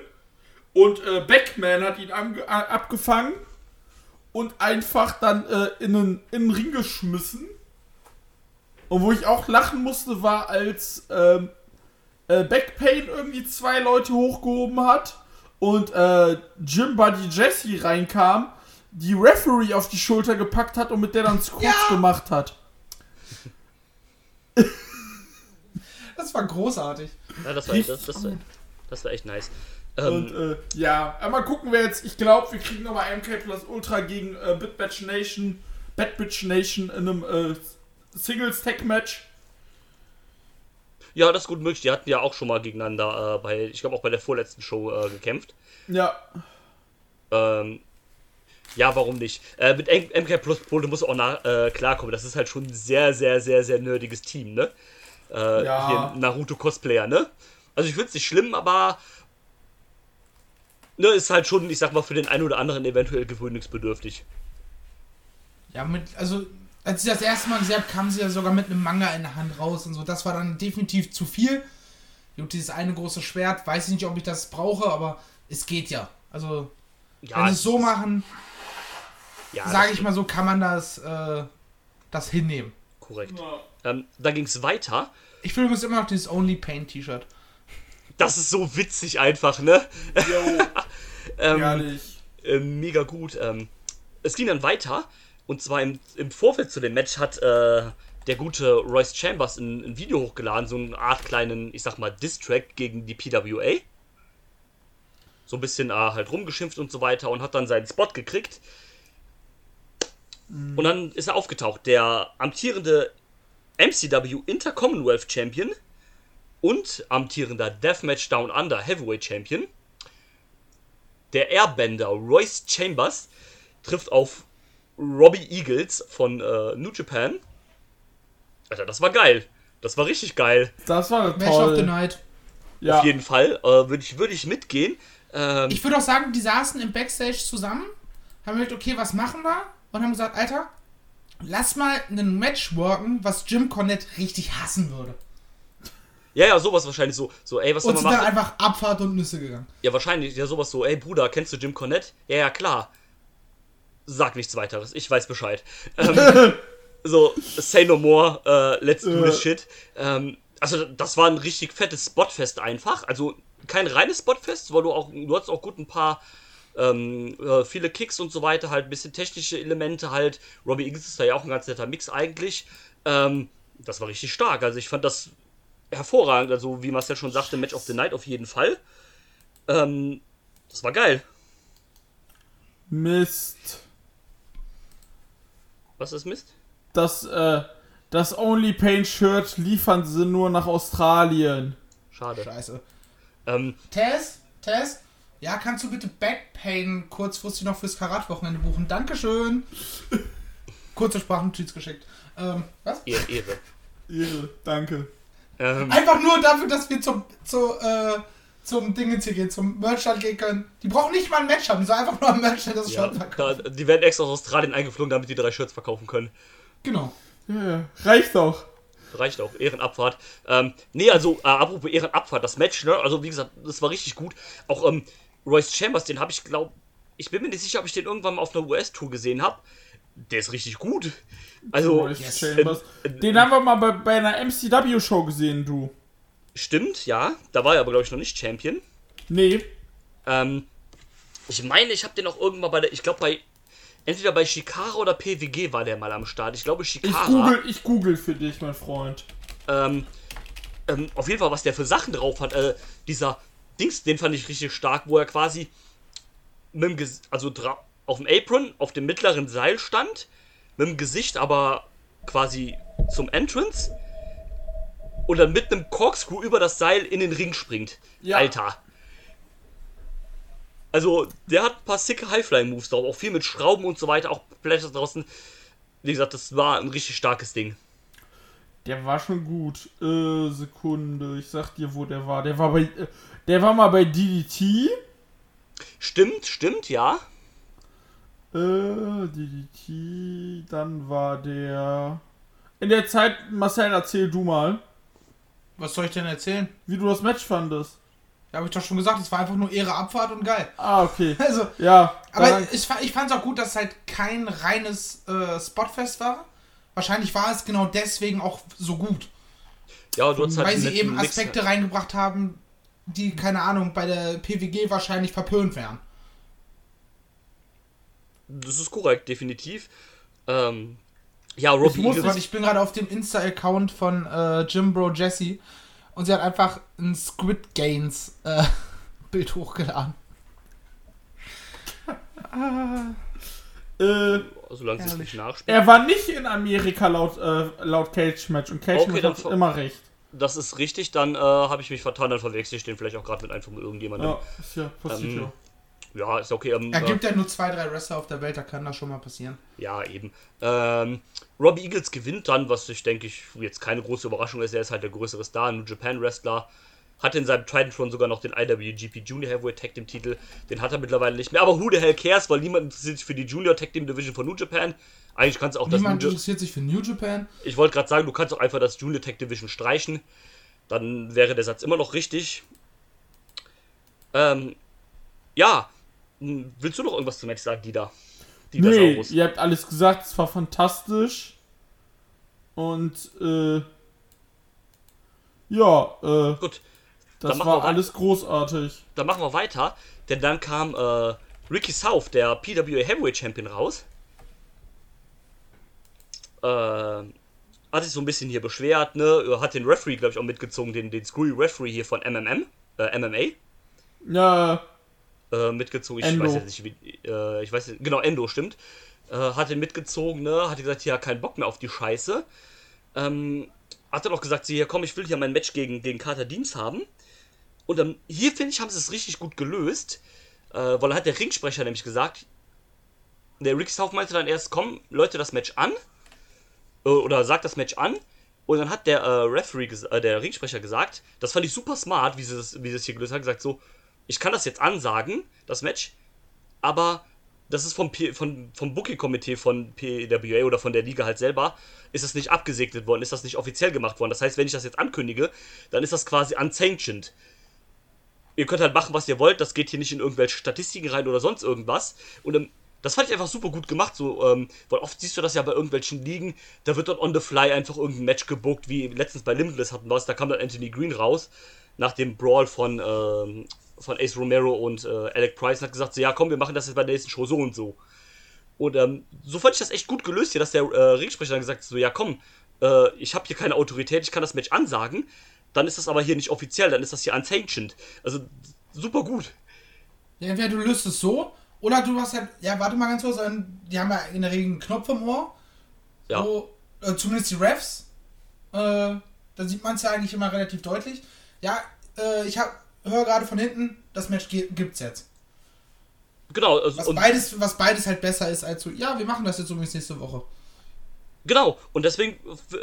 Und äh, Backman hat ihn abgefangen und einfach dann äh, in, den, in den Ring geschmissen. Und wo ich auch lachen musste, war, als ähm, äh, Backpain irgendwie zwei Leute hochgehoben hat und äh, Jim Buddy Jesse reinkam, die Referee auf die Schulter gepackt hat und mit der dann Squats Ja! gemacht hat. Das war großartig. Ja, das war, das, das, war, das war echt nice. Ähm, Und äh, ja, aber mal gucken wir jetzt. Ich glaube, wir kriegen nochmal MK Plus Ultra gegen äh, Bad Batch Nation, Bad Bitch Nation in einem äh, Singles Tag Match. ja, das ist gut möglich. Die hatten ja auch schon mal gegeneinander äh, bei, ich glaube auch bei der vorletzten Show äh, gekämpft. Ja, Ähm, ja, warum nicht? Äh, mit MK Plus Pole muss auch nach, äh, klarkommen. Das ist halt schon ein sehr, sehr, sehr, sehr nerdiges Team, ne? Äh, Ja. Hier Naruto Cosplayer, ne? Also ich finde es nicht schlimm, aber ne, ist halt schon, ich sag mal, für den einen oder anderen eventuell gewöhnungsbedürftig. Ja, mit, also, als ich das erste Mal gesehen habe, kam sie ja sogar mit einem Manga in der Hand raus und so. Das war dann definitiv zu viel. Gut, dieses eine große Schwert, weiß ich nicht, ob ich das brauche, aber es geht ja. Also, Ja, wenn sie es so machen, ja, sage ich mal so, kann man das, äh, das hinnehmen. Korrekt. Ja. Ähm, dann ging es weiter. Ich fühle übrigens immer noch dieses Only Paint T-Shirt. Das ist so witzig einfach, ne? yo, Ähm, ehrlich. äh, mega gut. Ähm, es ging dann weiter. Und zwar im, im Vorfeld zu dem Match hat äh, der gute Royce Chambers ein, ein Video hochgeladen, so eine Art kleinen, ich sag mal, Diss-Track gegen die PWA. So ein bisschen äh, halt rumgeschimpft und so weiter und hat dann seinen Spot gekriegt. Und dann ist er aufgetaucht. Der amtierende MCW Inter-Commonwealth Champion und amtierender Deathmatch Down Under Heavyweight Champion der Airbender Royce Chambers trifft auf Robbie Eagles von äh, New Japan. Alter, das war geil. Das war richtig geil. Das war Match of the. Night. Ja, Auf jeden Fall. Äh, Würde ich, würd ich mitgehen. Ähm, Ich würde auch sagen, die saßen im Backstage zusammen, haben gesagt, okay, was machen wir? Und haben gesagt, Alter, lass mal ein Match worken, was Jim Cornette richtig hassen würde. ja, ja, sowas wahrscheinlich so. So, ey, was soll Und man sind dann machen? einfach Abfahrt und Nüsse gegangen. Ja, wahrscheinlich. Ja, sowas so, ey, Bruder, kennst du Jim Cornette? Ja, ja, klar. Sag nichts weiteres. Ich weiß Bescheid. Ähm, so, say no more, äh, let's do this shit. Ähm, also, das war ein richtig fettes Spotfest einfach. Also, kein reines Spotfest, weil du auch, du hattest auch gut ein paar, ähm, äh, viele Kicks und so weiter, halt ein bisschen technische Elemente halt. Robbie Eagles ist da ja auch ein ganz netter Mix eigentlich. Ähm, das war richtig stark. Also, ich fand das hervorragend. Also, wie Marcel schon sagte, Match of the Night auf jeden Fall. Ähm, das war geil. Mist. Was ist Mist? Das, äh, das Only Paint Shirt liefern sie nur nach Australien. Schade. Scheiße. Ähm, Tess, Tess, ja, kannst du bitte Backpain kurzfristig noch fürs Karat-Wochenende buchen? Dankeschön. kurze Sprachnotiz geschickt. Ähm, was? Ehre, Ehre. Ehre, danke. Ähm, Einfach nur dafür, dass wir zum, zu, äh, zum Dingens hier gehen, zum Merchstand gehen können. Die brauchen nicht mal ein Match haben, die sollen einfach nur am Merchstand das ja, Shirt verkaufen. da, die werden extra aus Australien eingeflogen, damit die drei Shirts verkaufen können. Genau. Ja, ja. Reicht doch. Reicht auch, Ehrenabfahrt. Ähm, nee, also, äh, apropos Ehrenabfahrt, das Match, ne? Also, wie gesagt, das war richtig gut. Auch ähm, Royce Chambers, den habe ich, glaube ich, bin mir nicht sicher, ob ich den irgendwann mal auf einer US-Tour gesehen habe. Der ist richtig gut. Also, Royce yes. Chambers. äh, Den haben wir mal bei, bei einer MCW-Show gesehen, du. Stimmt, ja. Da war er aber, glaube ich, noch nicht Champion. Nee. Ähm, ich meine, ich habe den auch irgendwann bei der, ich glaube, bei, entweder bei Shikara oder PWG war der mal am Start. Ich glaube, Ich Shikara. google, ich google für dich, mein Freund. Ähm, ähm, auf jeden Fall, was der für Sachen drauf hat. Äh, dieser Dings, den fand ich richtig stark, wo er quasi mit dem Ges also auf dem Apron, auf dem mittleren Seil stand, mit dem Gesicht aber quasi zum Entrance und dann mit einem Corkscrew über das Seil in den Ring springt. Ja. Alter. Also, der hat ein paar sicke Highfly-Moves drauf, auch viel mit Schrauben und so weiter, auch Blätter draußen. Wie gesagt, das war ein richtig starkes Ding. Der war schon gut. Äh, Sekunde. Ich sag dir, wo der war. Der war bei. Äh, der war mal bei DDT. Stimmt, stimmt, ja. Äh, DDT. Dann war der. In der Zeit, Marcel, erzähl du mal, Was soll ich denn erzählen? wie du das Match fandest. Ja, habe ich doch schon gesagt, es war einfach nur Ehre Abfahrt und geil. Ah, okay. Also, Ja, aber ich, ich fand es auch gut, dass es halt kein reines äh, Spotfest war. Wahrscheinlich war es genau deswegen auch so gut. Ja, du hast halt weil sie eben Mix Aspekte reingebracht haben, die, keine Ahnung, bei der PWG wahrscheinlich verpönt wären. Das ist korrekt, definitiv. Ähm, ja, Ich Robbie muss- Eagles, Und ich bin gerade auf dem Insta-Account von äh, Jimbro Jesse und sie hat einfach ein Squid Gains äh, Bild hochgeladen. äh, solange sie es nicht nachspielt. er war nicht in Amerika laut, äh, laut Cage Match. Und Cage Okay, Match hat immer recht. Das ist richtig, dann äh, habe ich mich vertan, dann verwechsel ich den vielleicht auch gerade mit einfach mit irgendjemandem. Ja, ist ja passiert Ähm, ja. Ja, ist okay. Ähm, Er äh, gibt ja nur zwei, drei Wrestler auf der Welt, da kann das schon mal passieren. Ja, eben. Ähm, Robbie Eagles gewinnt dann, was ich denke ich jetzt keine große Überraschung ist. Er ist halt der größere Star, New Japan Wrestler. Hat in seinem Trident Run sogar noch den IWGP Junior Heavyweight Tag Team Titel. Den hat er mittlerweile nicht mehr. Aber who the hell cares, weil niemand interessiert sich für die Junior Tag Team Division von New Japan. Eigentlich kannst du auch das New Niemand interessiert sich für New Japan. Ich wollte gerade sagen, du kannst auch einfach das Junior Tech Division streichen. Dann wäre der Satz immer noch richtig. Ähm, ja. Hm, Willst du noch irgendwas zum Match sagen, Dida? Dida Nee, Saurus. ihr habt alles gesagt, es war fantastisch. Und, äh, ja, äh, Gut, das war alles großartig. dann machen wir weiter. Denn dann kam äh, Ricky South, der PWA Heavyweight Champion, raus. Äh, hat sich so ein bisschen hier beschwert, ne? Hat den Referee, glaube ich, auch mitgezogen, den, den Screwy Referee hier von MMM, äh, MMA. Ja, äh, mitgezogen. Ich Endo. weiß jetzt nicht, wie. Äh, ich weiß nicht, genau, Endo stimmt. Äh, hat ihn mitgezogen, ne? Hat gesagt, ja, keinen Bock mehr auf die Scheiße. Ähm, hat dann auch gesagt, sie, hier komm, ich will hier mein Match gegen, gegen Carter Dienst haben. Und dann, hier finde ich, haben sie es richtig gut gelöst. Äh, weil dann hat der Ringsprecher nämlich gesagt, der Rick South meinte dann erst, komm, Leute, das Match an. Äh, oder sagt das Match an. Und dann hat der äh, Referee, äh, der Ringsprecher gesagt, das fand ich super smart, wie sie das, wie sie das hier gelöst hat, gesagt so, ich kann das jetzt ansagen, das Match, aber das ist vom, P von, vom Booking-Komitee von PWA oder von der Liga halt selber, ist das nicht abgesegnet worden, ist das nicht offiziell gemacht worden. Das heißt, wenn ich das jetzt ankündige, dann ist das quasi unsanctioned. Ihr könnt halt machen, was ihr wollt, das geht hier nicht in irgendwelche Statistiken rein oder sonst irgendwas. Und ähm, das fand ich einfach super gut gemacht, so, ähm, weil oft siehst du das ja bei irgendwelchen Ligen, da wird dann on the fly einfach irgendein Match gebuckt, wie letztens bei Limitless hatten wir es, da kam dann Anthony Green raus, nach dem Brawl von, ähm, von Ace Romero und äh, Alec Price und hat gesagt, so, ja komm, wir machen das jetzt bei der nächsten Show so und so. Und ähm, so fand ich das echt gut gelöst hier, dass der äh, Ringsprecher dann gesagt hat, so, ja komm, äh, ich habe hier keine Autorität, ich kann das Match ansagen, dann ist das aber hier nicht offiziell, dann ist das hier unsanctioned. Also super gut. Ja, entweder du löst es so, oder du hast halt, ja, warte mal ganz kurz, die haben ja in der Regel einen Knopf im Ohr, Ja. wo, äh, zumindest die Refs, äh, da sieht man es ja eigentlich immer relativ deutlich. Ja, äh, ich hab, höre gerade von hinten, das Match gibt's jetzt. Genau, also, Was beides, was beides halt besser ist als so, ja, wir machen das jetzt übrigens nächste Woche. Genau, und deswegen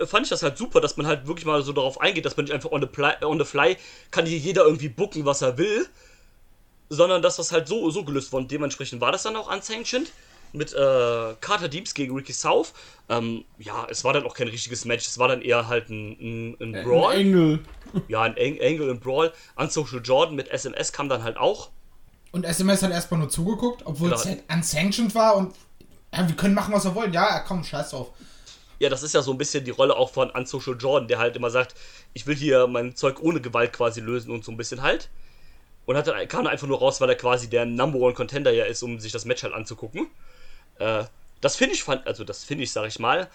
fand ich das halt super, dass man halt wirklich mal so darauf eingeht, dass man nicht einfach on the, fly, on the fly kann hier jeder irgendwie bucken, was er will, sondern dass das halt so, so gelöst wurde. Dementsprechend war das dann auch unsanctioned mit äh, Carter Deems gegen Ricky South. Ähm, ja, es war dann auch kein richtiges Match, es war dann eher halt ein, ein, ein Brawl. Ein Engel. Ja, ein Eng Angle und Brawl. Unsocial Jordan mit SMS kam dann halt auch. Und SMS hat erstmal nur zugeguckt, obwohl Genau. es halt unsanctioned war und ja, wir können machen, was wir wollen. Ja, komm, scheiß drauf. Ja, das ist ja so ein bisschen die Rolle auch von Unsocial Jordan, der halt immer sagt, ich will hier mein Zeug ohne Gewalt quasi lösen und so ein bisschen halt. Und hat dann, kam dann einfach nur raus, weil er quasi der Number One Contender ja ist, um sich das Match halt anzugucken. Äh, das finde ich, fand, also das finde ich, sag ich mal,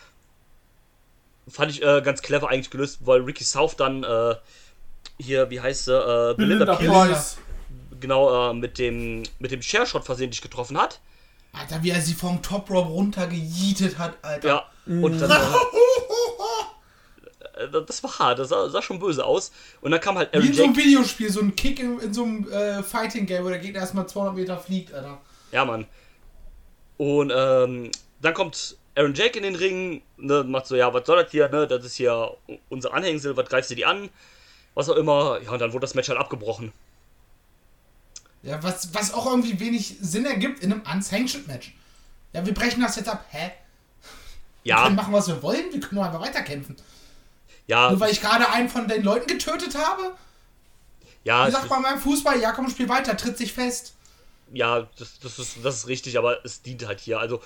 fand ich äh, ganz clever eigentlich gelöst, weil Ricky South dann äh, hier, wie heißt sie, äh, Belinda Pierce, Price. genau, äh, mit dem, mit dem Share-Shot versehentlich getroffen hat. Alter, wie er sie vom Top Rope runtergejietet hat, Alter. Ja, und dann. Äh, das war hart, das sah, sah schon böse aus. Und dann kam halt Wie Aaron in so einem Jake. Videospiel, so ein Kick in, in so einem äh, Fighting-Game, wo der Gegner erstmal 200 Meter fliegt, Alter. Ja, Mann. Und ähm, dann kommt Aaron Jake in den Ring, ne, macht so, ja, was soll das hier, ne? Das ist hier unser Anhängsel, was greifst du die an? Was auch immer. Ja, und dann wurde das Match halt abgebrochen. Ja, was, was auch irgendwie wenig Sinn ergibt in einem unsanctioned Match. Ja, wir brechen das jetzt ab. Hä? Wir Ja, können machen, was wir wollen, wir können nur einfach weiterkämpfen. ja, Nur weil ich gerade einen von den Leuten getötet habe? ja, Wie sagt man beim Fußball, ja komm, spiel weiter, tritt sich fest. Ja, das, das, ist, das ist richtig, aber es dient halt hier. Also,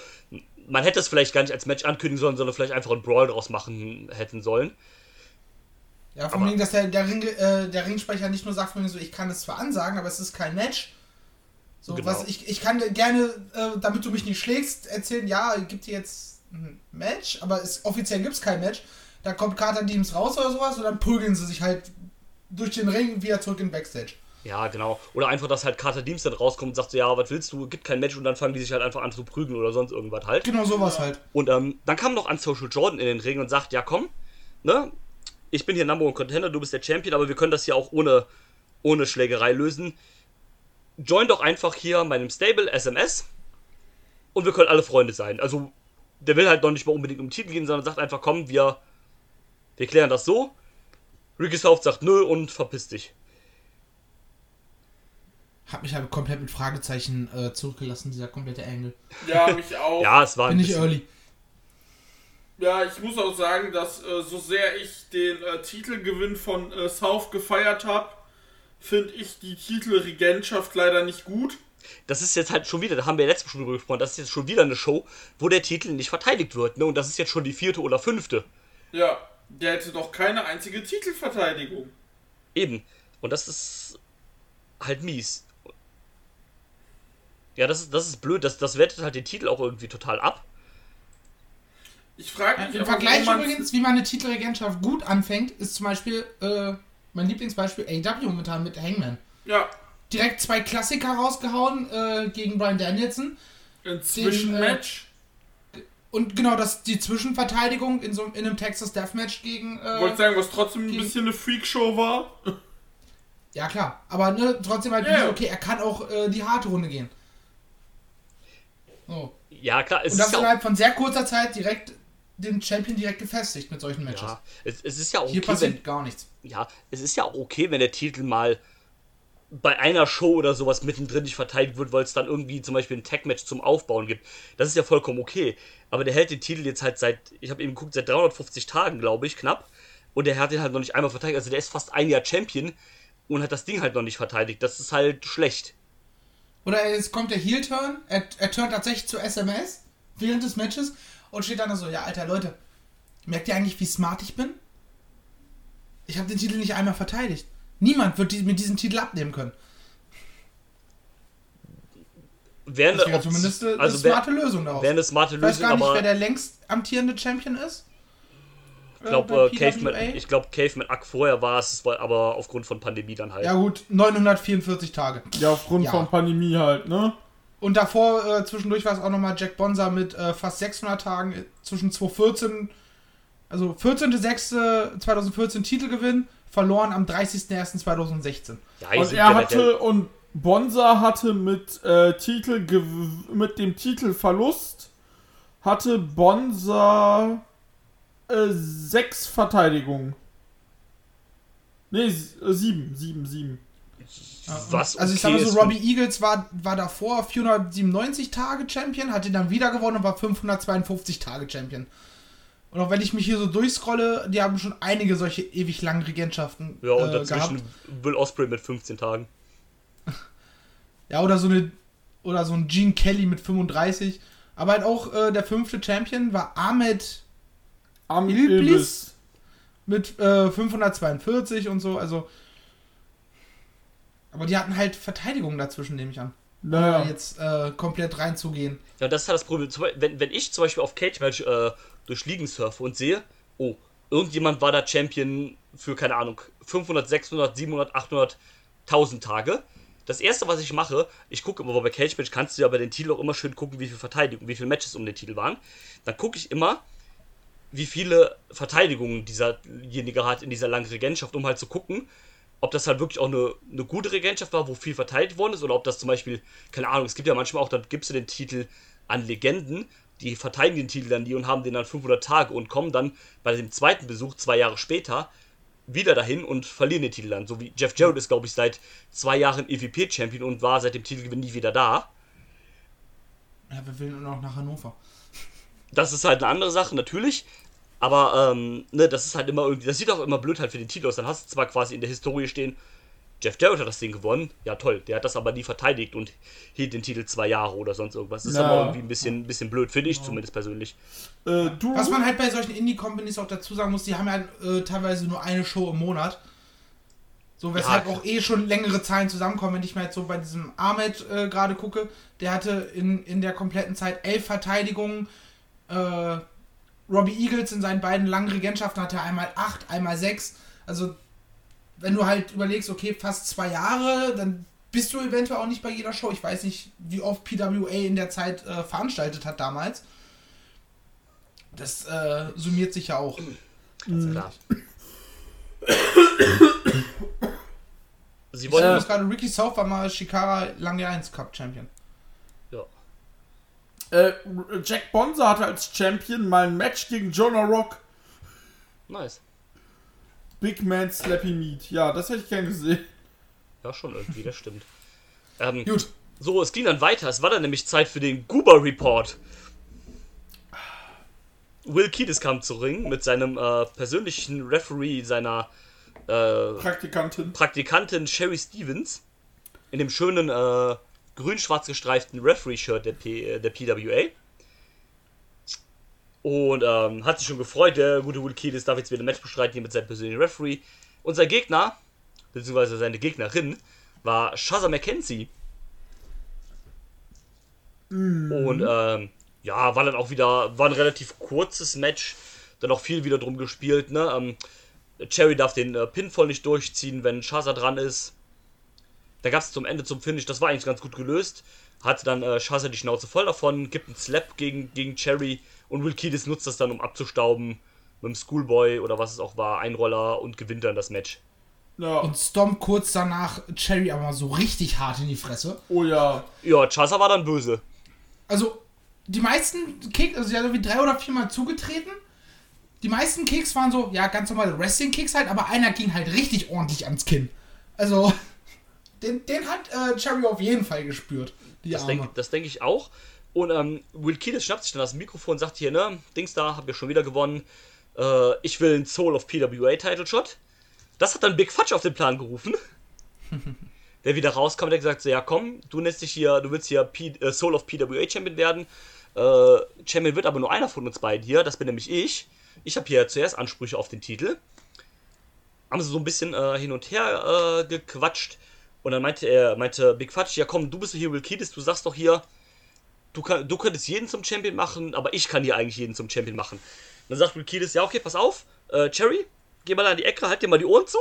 man hätte es vielleicht gar nicht als Match ankündigen sollen, sondern vielleicht einfach einen Brawl draus machen hätten sollen. Ja, vor allem, dass der, der, Ring, äh, der Ringsprecher nicht nur sagt von mir so, ich kann es zwar ansagen, aber es ist kein Match. So, Genau. was ich, ich kann gerne, äh, damit du mich nicht schlägst, erzählen, ja, gibt dir jetzt ein Match, aber es, offiziell gibt es kein Match. Da kommt Carter Deems raus oder sowas und dann prügeln sie sich halt durch den Ring wieder zurück in Backstage. Ja, genau. Oder einfach, dass halt Carter Deems dann rauskommt und sagt so, ja, was willst du, gibt kein Match und dann fangen die sich halt einfach an zu prügeln oder sonst irgendwas halt. Genau sowas halt. Und ähm, dann kam noch Unsocial Jordan in den Ring und sagt, ja komm, ne, ich bin hier Number One Contender, du bist der Champion, aber wir können das hier auch ohne, ohne Schlägerei lösen. Join doch einfach hier meinem Stable SMS und wir können alle Freunde sein. Also, der will halt noch nicht mal unbedingt um den Titel gehen, sondern sagt einfach, komm, wir, wir klären das so. Ricky South sagt nö und verpiss dich. Hat mich halt komplett mit Fragezeichen äh, zurückgelassen, dieser komplette Angle. Ja, mich auch. Ja, es war ein Bin ich early. Ja, ich muss auch sagen, dass äh, so sehr ich den äh, Titelgewinn von äh, South gefeiert habe, finde ich die Titelregentschaft leider nicht gut. das ist jetzt halt schon wieder, da haben wir ja letztes Mal schon drüber gesprochen, das ist jetzt schon wieder eine Show, wo der Titel nicht verteidigt wird, ne? Und das ist jetzt schon die vierte oder fünfte. Ja, der hätte doch keine einzige Titelverteidigung. Eben. Und das ist halt mies. Ja, das ist, das ist blöd, das, das wertet halt den Titel auch irgendwie total ab. Ich frage mich Im aber, Vergleich übrigens, wie man eine Titelregentschaft gut anfängt, ist zum Beispiel äh, mein Lieblingsbeispiel AW momentan mit Hangman. Ja, Direkt zwei Klassiker rausgehauen äh, gegen Brian Danielson. ein Zwischenmatch. Und genau, das die Zwischenverteidigung in so in einem Texas Deathmatch gegen. Wollte Äh, sagen, was trotzdem ein gegen- bisschen eine Freakshow war. ja klar, aber ne, trotzdem halt, Ja, ja. okay, er kann auch äh, die harte Runde gehen. So. Ja, klar, Und das ist innerhalb von sehr kurzer Zeit direkt den Champion direkt gefestigt mit solchen Matches. ja, es, es ist ja Hier okay, passiert wenn, gar nichts. ja, es ist ja auch okay, wenn der Titel mal bei einer Show oder sowas mittendrin nicht verteidigt wird, weil es dann irgendwie zum Beispiel ein Tag-Match zum Aufbauen gibt. Das ist ja vollkommen okay. Aber der hält den Titel jetzt halt seit, ich habe eben geguckt, seit 350 Tagen, glaube ich, knapp. Und der hat den halt noch nicht einmal verteidigt. Also der ist fast ein Jahr Champion und hat das Ding halt noch nicht verteidigt. Das ist halt schlecht. Oder jetzt kommt der Heel-Turn, er, er turnt tatsächlich zu SMS während des Matches und steht dann so, ja, alter Leute, merkt ihr eigentlich, wie smart ich bin? Ich habe den Titel nicht einmal verteidigt. Niemand wird die, mir diesen Titel abnehmen können. Wäre Das wäre eine, zumindest eine, also eine wär- smarte Lösung daraus. wäre eine smarte ich weiß Lösung, gar nicht, wer der längst amtierende Champion ist. Ich glaube, bei äh, Caveman, ich glaube, Caveman Ack vorher war es, aber aufgrund von Pandemie dann halt. Ja gut, 944 Tage. Ja, aufgrund Ja. von Pandemie halt, ne? Und davor, äh, zwischendurch war es auch nochmal Jack Bonza mit äh, fast 600 Tagen äh, zwischen 2014, also 14.06.2014 Titelgewinn, verloren am 30.01.2016. Ja, Und er hatte und Bonza hatte mit äh, Titel mit dem Titelverlust hatte Bonza äh, sechs Verteidigungen. Nee, äh, sieben, sieben, sieben. Was Also ich okay sag mal so. Robbie Eagles war, war davor 497 Tage Champion, hat ihn dann wieder gewonnen und war 552 Tage Champion. Und auch wenn ich mich hier so durchscrolle, die haben schon einige solche ewig langen Regentschaften Ja, und äh, dazwischen gehabt. Will Osprey mit 15 Tagen. Ja, oder so eine oder so ein Gene Kelly mit 35. Aber halt auch äh, der fünfte Champion war Ahmed Am Ilbis? Ilbis. mit äh, 542 und so, also. Aber die hatten halt Verteidigung dazwischen, nehme ich an. Naja. Da jetzt äh, komplett reinzugehen. Ja, das ist halt das Problem. Wenn, wenn ich zum Beispiel auf Cage Match äh, durch Ligen surfe und sehe, oh, irgendjemand war da Champion für, keine Ahnung, 500, 600, 700, 800, 1000 Tage. Das erste, was ich mache, ich gucke immer, weil bei Cage Match kannst du ja bei den Titeln auch immer schön gucken, wie viel Verteidigung, wie viele Matches um den Titel waren. Dann gucke ich immer, wie viele Verteidigungen dieserjenige hat in dieser langen Regentschaft, um halt zu gucken, ob das halt wirklich auch eine, eine gute Regentschaft war, wo viel verteidigt worden ist, oder ob das zum Beispiel, keine Ahnung, es gibt ja manchmal auch, dann gibst du den Titel an Legenden, die verteidigen den Titel dann nie und haben den dann 500 Tage und kommen dann bei dem zweiten Besuch, zwei Jahre später, wieder dahin und verlieren den Titel dann. So wie Jeff Jarrett ist, glaube ich, seit zwei Jahren EVP-Champion und war seit dem Titelgewinn nie wieder da. Ja, wir will nur noch nach Hannover. Das ist halt eine andere Sache, natürlich. Aber, ähm, ne, das ist halt immer irgendwie, das sieht auch immer blöd halt für den Titel aus. Dann hast du zwar quasi in der Historie stehen, Jeff Jarrett hat das Ding gewonnen. Ja, toll. Der hat das aber nie verteidigt und hielt den Titel zwei Jahre oder sonst irgendwas. Das ist Ja. aber irgendwie ein bisschen, ein bisschen blöd, finde ich zumindest persönlich. Äh, du. Was man halt bei solchen Indie-Companies auch dazu sagen muss, die haben ja äh, teilweise nur eine Show im Monat. So, weshalb Ja. auch eh schon längere Zahlen zusammenkommen. Wenn ich mir jetzt so bei diesem Ahmed äh, gerade gucke, der hatte in, in der kompletten Zeit elf Verteidigungen. Äh, Robbie Eagles in seinen beiden langen Regentschaften hatte einmal acht, einmal sechs. Also, wenn du halt überlegst, okay, fast zwei Jahre, dann bist du eventuell auch nicht bei jeder Show. Ich weiß nicht, wie oft PWA in der Zeit äh, veranstaltet hat damals. Das äh, summiert sich ja auch. Klar. Sie Ich wollen ja. gerade Ricky South war mal Shikara Lange 1 Cup Champion. Äh, Jack Bonza hatte als Champion mal ein Match gegen Jonah Rock. Nice. Big Man Slappy Meat. Ja, das hätte ich gern gesehen. Ja, schon irgendwie, das stimmt. Ähm, Gut. So, es ging dann weiter. Es war dann nämlich Zeit für den Goober Report. Will Kiedis kam zu Ring mit seinem äh, persönlichen Referee, seiner äh, Praktikantin. Praktikantin Sherry Stevens. In dem schönen äh, grün-schwarz gestreiften Referee-Shirt der, P äh, der PWA. Und ähm, hat sich schon gefreut, der gute Will Kiedis darf jetzt wieder ein Match bestreiten hier mit seinem persönlichen Referee. Und sein Gegner, beziehungsweise seine Gegnerin, war Shaza McKenzie. Und ähm, ja, war dann auch wieder, war ein relativ kurzes Match. Dann auch viel wieder drum gespielt, ne? Ähm, Cherry darf den äh, Pinfall nicht durchziehen, wenn Shaza dran ist. Da gab es zum Ende zum Finish, das war eigentlich ganz gut gelöst. Hatte dann äh, Shaza die Schnauze voll davon, gibt einen Slap gegen, gegen Cherry und Will Kiedis nutzt das dann, um abzustauben. Mit dem Schoolboy oder was es auch war, Einroller und gewinnt dann das Match. Ja. Und Stomp kurz danach Cherry aber so richtig hart in die Fresse. Oh ja. Ja, Shaza war dann böse. Also, die meisten Kicks, also sie hat irgendwie drei oder viermal zugetreten. Die meisten Kicks waren so, ja, ganz normale Wrestling-Kicks halt, aber einer ging halt richtig ordentlich ans Kinn. Also, den, den hat äh, Cherry auf jeden Fall gespürt. Das denke denk ich auch. Und ähm, Will Kiedis schnappt sich dann das Mikrofon und sagt hier, ne, Dings da, habt ihr schon wieder gewonnen. Äh, ich will einen Soul of PWA Title Shot. Das hat dann Big Fudge auf den Plan gerufen. der wieder rauskam und der gesagt so, ja komm, du nennst dich hier, du willst hier P äh, Soul of PWA Champion werden. Äh, Champion wird aber nur einer von uns beiden hier, das bin nämlich ich. Ich habe hier zuerst Ansprüche auf den Titel. Haben sie so ein bisschen äh, hin und her äh, gequatscht. Und dann meinte er, meinte Big Fudge, ja komm, du bist hier Will Kiedis, du sagst doch hier, du, kann, du könntest jeden zum Champion machen, aber ich kann hier eigentlich jeden zum Champion machen. dann sagt Will Kiedis, ja okay, pass auf, äh, Cherry, geh mal an die Ecke, halt dir mal die Ohren zu.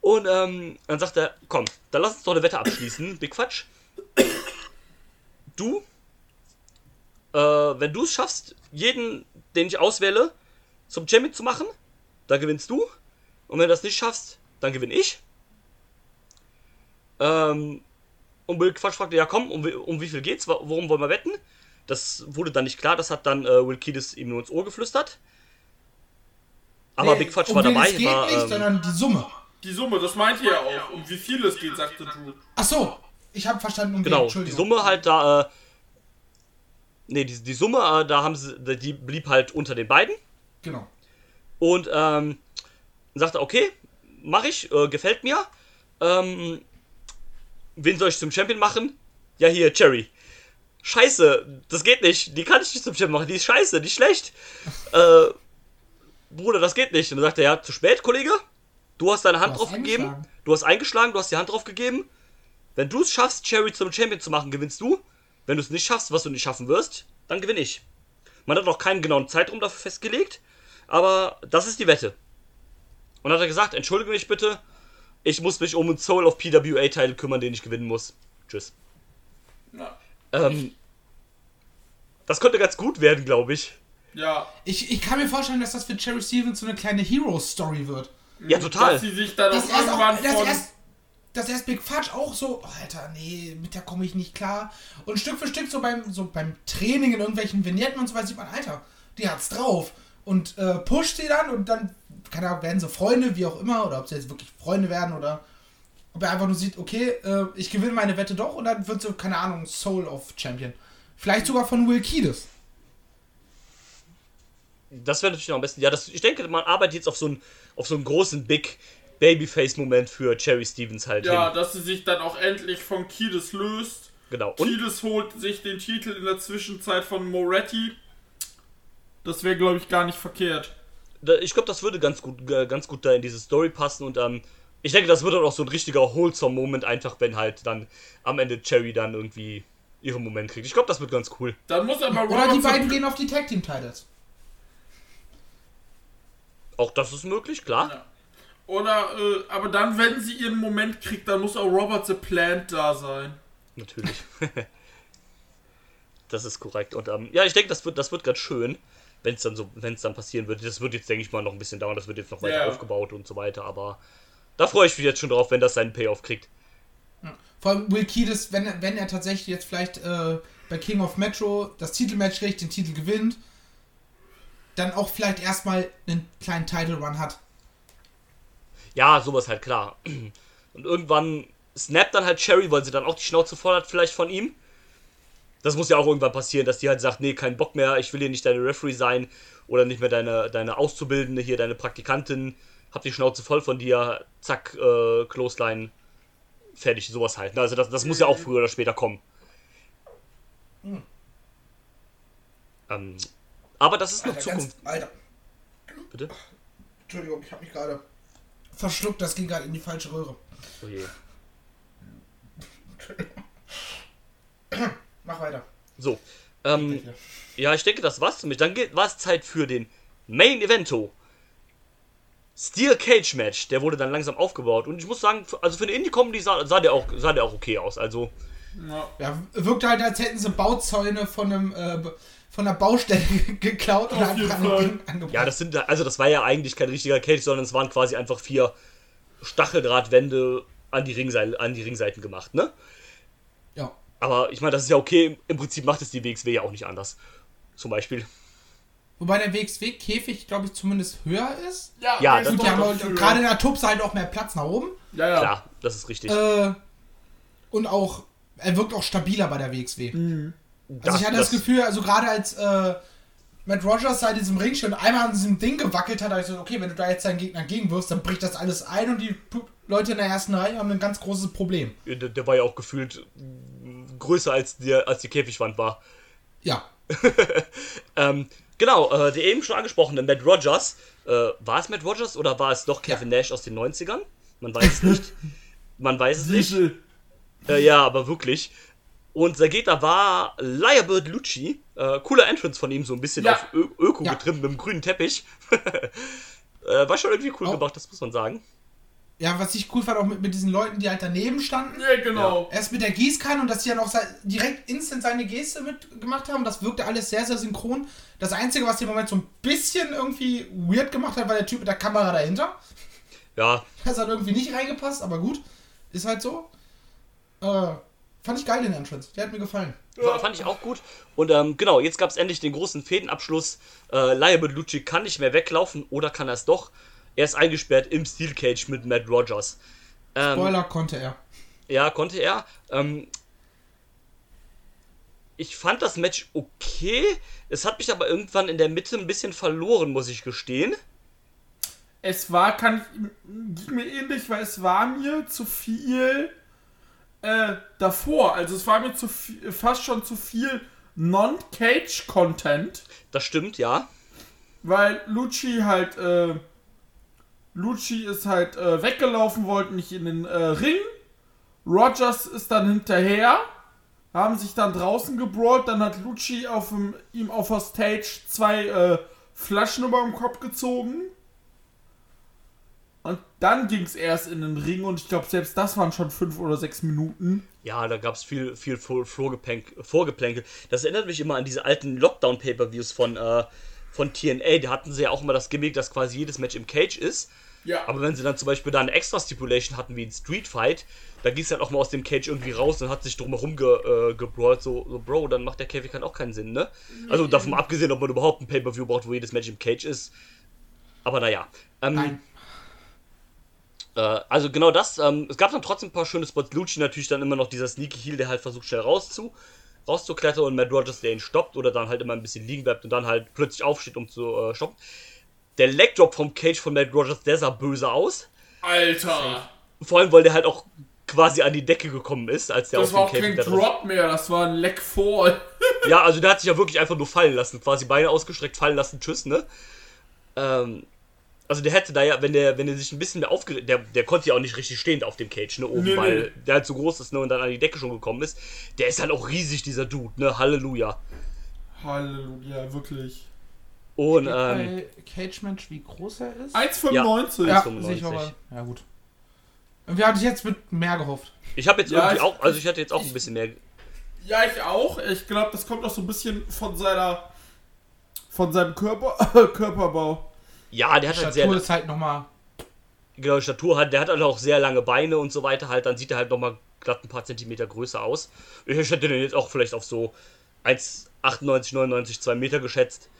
Und ähm, dann sagt er, komm, dann lass uns doch eine Wette abschließen, Big Fudge. Du, äh, wenn du es schaffst, jeden, den ich auswähle, zum Champion zu machen, dann gewinnst du. Und wenn du das nicht schaffst, dann gewinne ich. Ähm, und Bill Quatsch fragte, ja komm, um, wie- um wie viel geht's? Worum wollen wir wetten? Das wurde dann nicht klar, das hat dann äh, Will Kiedis ihm nur ins Ohr geflüstert. Aber Nee, Big Fudge um war dabei, Es geht war, nicht, ähm, sondern die Summe. Die Summe, das meint ihr ja auch. Um wie viel es geht, sagte Drew. Ach so, ich habe verstanden, um genau, die. Summe halt da, äh, nee, die, die Summe, äh, da haben sie, die blieb halt unter den beiden. Genau. Und ähm, sagte, okay, mach ich, äh, gefällt mir. Ähm, wen soll ich zum Champion machen? Ja, hier, Cherry. Scheiße, das geht nicht. Die kann ich nicht zum Champion machen. Die ist scheiße, die ist schlecht. äh, Bruder, das geht nicht. Und dann sagt er, ja, zu spät, Kollege. Du hast deine Hand drauf gegeben. Du hast eingeschlagen, du hast die Hand drauf gegeben. Wenn du es schaffst, Cherry zum Champion zu machen, gewinnst du. Wenn du es nicht schaffst, was du nicht schaffen wirst, dann gewinne ich. Man hat noch keinen genauen Zeitraum dafür festgelegt, aber das ist die Wette. Und dann hat er gesagt, entschuldige mich bitte, ich muss mich um einen Soul of PWA-Title kümmern, den ich gewinnen muss. Tschüss. Ja. Ähm, das könnte ganz gut werden, glaube ich. Ja. Ich, ich kann mir vorstellen, dass das für Cherry Stevens so eine kleine Hero-Story wird. Ja, total. Dass sie sich dann auch auch, irgendwann dass von... erst, dass erst Big Fudge auch so, oh, Alter, nee, mit der komme ich nicht klar. Und Stück für Stück so beim, so beim Training in irgendwelchen Vignetten und so weiter sieht man, Alter, die hat's drauf. Und äh, pusht sie dann und dann, keine Ahnung, werden sie Freunde, wie auch immer, oder ob sie jetzt wirklich Freunde werden oder ob er einfach nur sieht, okay, äh, ich gewinne meine Wette doch und dann wird so, keine Ahnung, Soul of Champion. Vielleicht sogar von Will Kiedis. Das wäre natürlich noch am besten. Ja, das, ich denke, man arbeitet jetzt auf so einen, auf so einen großen Big Babyface-Moment für Cherry Stevens halt Ja, hin. dass sie sich dann auch endlich von Kiedis löst. Genau. Und Kiedis holt sich den Titel in der Zwischenzeit von Moretti. Das wäre, glaube ich, gar nicht verkehrt. Ich glaube, das würde ganz gut, ganz gut da in diese Story passen und ähm, ich denke, das wird dann auch so ein richtiger wholesome Moment, einfach wenn halt dann am Ende Cherry dann irgendwie ihren Moment kriegt. Ich glaube, das wird ganz cool. Dann muss aber Oder die beiden gehen auf die Tag Team Titles. Auch das ist möglich, klar. Ja. Oder, äh, aber dann, wenn sie ihren Moment kriegt, dann muss auch Robert the Plant da sein. Natürlich. das ist korrekt. Und ähm, ja, ich denke, das wird, das wird ganz schön, wenn es dann so, wenn es dann passieren wird. Das wird jetzt, denke ich mal, noch ein bisschen dauern. Das wird jetzt noch weiter Ja. aufgebaut und so weiter. Aber da freue ich mich jetzt schon drauf, wenn das seinen Payoff kriegt. Vor allem Will Kiedis, wenn, er- wenn er tatsächlich jetzt vielleicht äh, bei King of Metro das Titelmatch kriegt, den Titel gewinnt, dann auch vielleicht erstmal einen kleinen Title Run hat. Ja, sowas halt klar. Und irgendwann snappt dann halt Cherry, weil sie dann auch die Schnauze voll hat, vielleicht von ihm. Das muss ja auch irgendwann passieren, dass die halt sagt, nee, kein Bock mehr, ich will hier nicht deine Referee sein oder nicht mehr deine, deine Auszubildende hier, deine Praktikantin, hab die Schnauze voll von dir, zack, äh, Clothesline, fertig, sowas halt. Also das, das muss ja auch früher oder später kommen. Ähm, aber das ist noch Zukunft. Alter, Bitte? Entschuldigung, ich habe mich gerade verschluckt, das ging gerade in die falsche Röhre. Oh je. Mach weiter. So. Ähm, ja, ich denke, das war's für mich. Dann war es Zeit für den Main Evento. Steel Cage Match, der wurde dann langsam aufgebaut. Und ich muss sagen, für- also für eine Indie-Comedy sah, sah, der auch, sah der auch okay aus. Also, Ja. Wirkte halt, als hätten sie Bauzäune von einem äh, von einer Baustelle geklaut und an angebracht. ja, das sind, also das war ja eigentlich kein richtiger Cage, sondern es waren quasi einfach vier Stacheldrahtwände an die, Ringseil, an die Ringseiten gemacht, ne? Ja. Aber ich meine, das ist ja okay. Im Prinzip macht es die WXW ja auch nicht anders. Zum Beispiel. Wobei der WXW-Käfig, glaube ich, zumindest höher ist. Ja, Ja, das- ist Gut, die haben halt, gerade in der Tupse halt auch mehr Platz nach oben. Ja, ja. Klar, das ist richtig. Äh, und auch, er wirkt auch stabiler bei der WXW. Also ich hatte das, Gefühl, also gerade als äh, Matt Rogers da in diesem Ring schon einmal an diesem Ding gewackelt hat, da hab ich so, okay, wenn du da jetzt deinen Gegner gegenwirfst, dann bricht das alles ein und die Leute in der ersten Reihe haben ein ganz großes Problem. Der, der war ja auch gefühlt größer als, der, als die Käfigwand war. Ja. Ähm, genau, äh, der eben schon angesprochene Matt Rogers. Äh, war es Matt Rogers oder war es doch Kevin Nash aus den 90ern? Man weiß es nicht. Man weiß es nicht. Äh, ja, aber wirklich. Und Gegner war Liarbird Lucci. Äh, cooler Entrance von ihm, so ein bisschen Ja. auf Ö Öko Ja. getrimmt mit dem grünen Teppich. äh, war schon irgendwie cool Oh. gemacht, das muss man sagen. Ja, was ich cool fand, auch mit, mit diesen Leuten, die halt daneben standen. Ja, genau. Erst mit der Gießkanne und dass die dann auch direkt instant seine Geste mitgemacht haben. Das wirkte alles sehr, sehr synchron. Das Einzige, was den Moment so ein bisschen irgendwie weird gemacht hat, war der Typ mit der Kamera dahinter. Ja, Das hat irgendwie nicht reingepasst, aber gut. Ist halt so. Äh, Fand ich geil, den Entrance. Der hat mir gefallen. Ja. Fand ich auch gut. Und ähm, genau, jetzt gab es endlich den großen Fädenabschluss. Äh, Laia Bellucci kann nicht mehr weglaufen oder kann er es doch? Er ist eingesperrt im Steel Cage mit Matt Rogers. Ähm, Spoiler konnte er. Ja, konnte er. Ähm, ich fand das Match okay. Es hat mich aber irgendwann in der Mitte ein bisschen verloren, muss ich gestehen. Es war, kann ich, ging mir ähnlich, weil es war mir zu viel äh, davor. Also es war mir zu viel, fast schon zu viel Non-Cage-Content. Das stimmt, ja. Weil Lucci halt, äh, Lucci ist halt äh, weggelaufen, wollte nicht in den äh, Ring. Rogers ist dann hinterher, haben sich dann draußen gebrawlt. Dann hat Lucci auf dem, ihm auf der Stage zwei äh, Flaschen über dem Kopf gezogen. Und dann ging es erst in den Ring und ich glaube, selbst das waren schon fünf oder sechs Minuten. Ja, da gab es viel, viel Vorgeplänkel. Das erinnert mich immer an diese alten Lockdown-Pay-Per-Views von, äh, von TNA. Da hatten sie ja auch immer das Gimmick, dass quasi jedes Match im Cage ist. Ja. Aber wenn sie dann zum Beispiel da eine extra Stipulation hatten, wie ein Street Fight, da ging es halt auch mal aus dem Cage irgendwie raus und hat sich drumherum ge, äh, gebrawlt. So, so, Bro, dann macht der Käfig halt auch keinen Sinn, ne? Also davon abgesehen, ob man überhaupt ein Pay-Per-View braucht, wo jedes Match im Cage ist. Aber naja. Ähm, Nein. Äh, also genau das. Ähm, es gab dann trotzdem ein paar schöne Spots. Lucci natürlich dann immer noch dieser Sneaky Heel, der halt versucht schnell rauszu, rauszuklettern und Matt Rogers, der ihn stoppt oder dann halt immer ein bisschen liegen bleibt und dann halt plötzlich aufsteht, um zu äh, stoppen. Der Leg Drop vom Cage von Matt Rogers, der sah böse aus. Alter! Vor allem, weil der halt auch quasi an die Decke gekommen ist, als der das auf dem Cage Das war kein Drop mehr, das war ein Leg Fall. ja, also der hat sich ja wirklich einfach nur fallen lassen, quasi Beine ausgestreckt, fallen lassen, tschüss, ne? Ähm, also der hätte da ja, wenn der, wenn der sich ein bisschen mehr aufgeregt, der, der konnte ja auch nicht richtig stehend auf dem Cage, ne, oben, nee, weil nee. der halt so groß ist, ne, und dann an die Decke schon gekommen ist. Der ist halt auch riesig, dieser Dude, ne, Halleluja. Halleluja, wirklich. Und, ähm, Cage Match, wie groß er ist? 1,95. Ja, 1,95. Ja, gut. Und wir hatten jetzt mit mehr gehofft. Ich habe jetzt ja, irgendwie ich, auch, also ich hatte jetzt auch ich, ein bisschen mehr. Ja, ich auch. Ich glaube, das kommt auch so ein bisschen von seiner, von seinem Körper, Körperbau. Ja, der hat halt sehr. Statur ist halt nochmal. Genau, Statur hat, der hat halt auch sehr lange Beine und so weiter, halt, dann sieht er halt nochmal glatt ein paar Zentimeter größer aus. Ich hätte den jetzt auch vielleicht auf so 1,98, 99, 2 Meter geschätzt.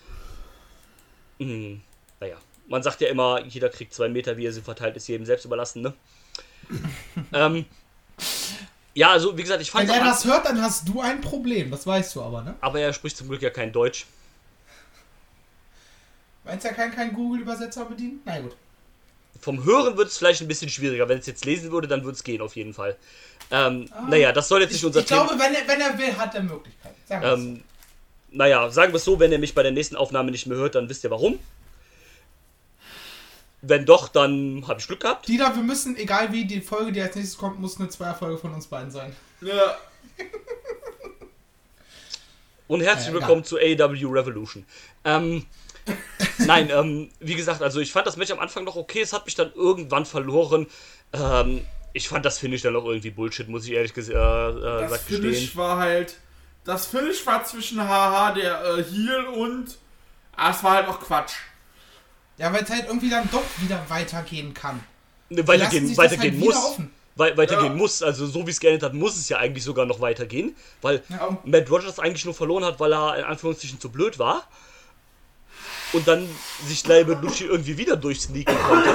Hm, naja, man sagt ja immer, jeder kriegt 2 Meter, wie er sie verteilt, ist jedem selbst überlassen, ne? ähm, ja, also wie gesagt, ich fand. Wenn er das hört, dann hast du ein Problem, das weißt du aber, ne? Aber er spricht zum Glück ja kein Deutsch. Meinst du, er kann keinen Google-Übersetzer bedienen? Na gut. Vom Hören wird es vielleicht ein bisschen schwieriger. Wenn es jetzt lesen würde, dann würde es gehen, auf jeden Fall. Ähm, ah, naja, das soll jetzt nicht unser ich Thema. Ich glaube, wenn er, wenn er will, hat er Möglichkeiten. Sagen ähm, naja, sagen wir es so, wenn er mich bei der nächsten Aufnahme nicht mehr hört, dann wisst ihr warum. Wenn doch, dann habe ich Glück gehabt. Dieter, wir müssen, egal wie die Folge, die als nächstes kommt, muss eine Zweierfolge von uns beiden sein. Ja. Und herzlich ja, willkommen zu AW Revolution. Ähm, Nein, ähm, wie gesagt, also ich fand das Match am Anfang noch okay, es hat mich dann irgendwann verloren. Ähm, ich fand das Finish dann auch irgendwie Bullshit, muss ich ehrlich gesagt äh, äh, das gestehen. Finish war halt. Das Finish war zwischen Haha, der äh, Heal und. Ah, es war halt auch Quatsch. Ja, weil es halt irgendwie dann doch wieder weitergehen kann. Ne, weitergehen, weitergehen halt muss. We weitergehen ja. muss. Also so wie es geendet hat, muss es ja eigentlich sogar noch weitergehen. Weil ja. Matt Rogers eigentlich nur verloren hat, weil er in Anführungszeichen zu blöd war und dann sich Lucci irgendwie wieder durchsneaken konnte.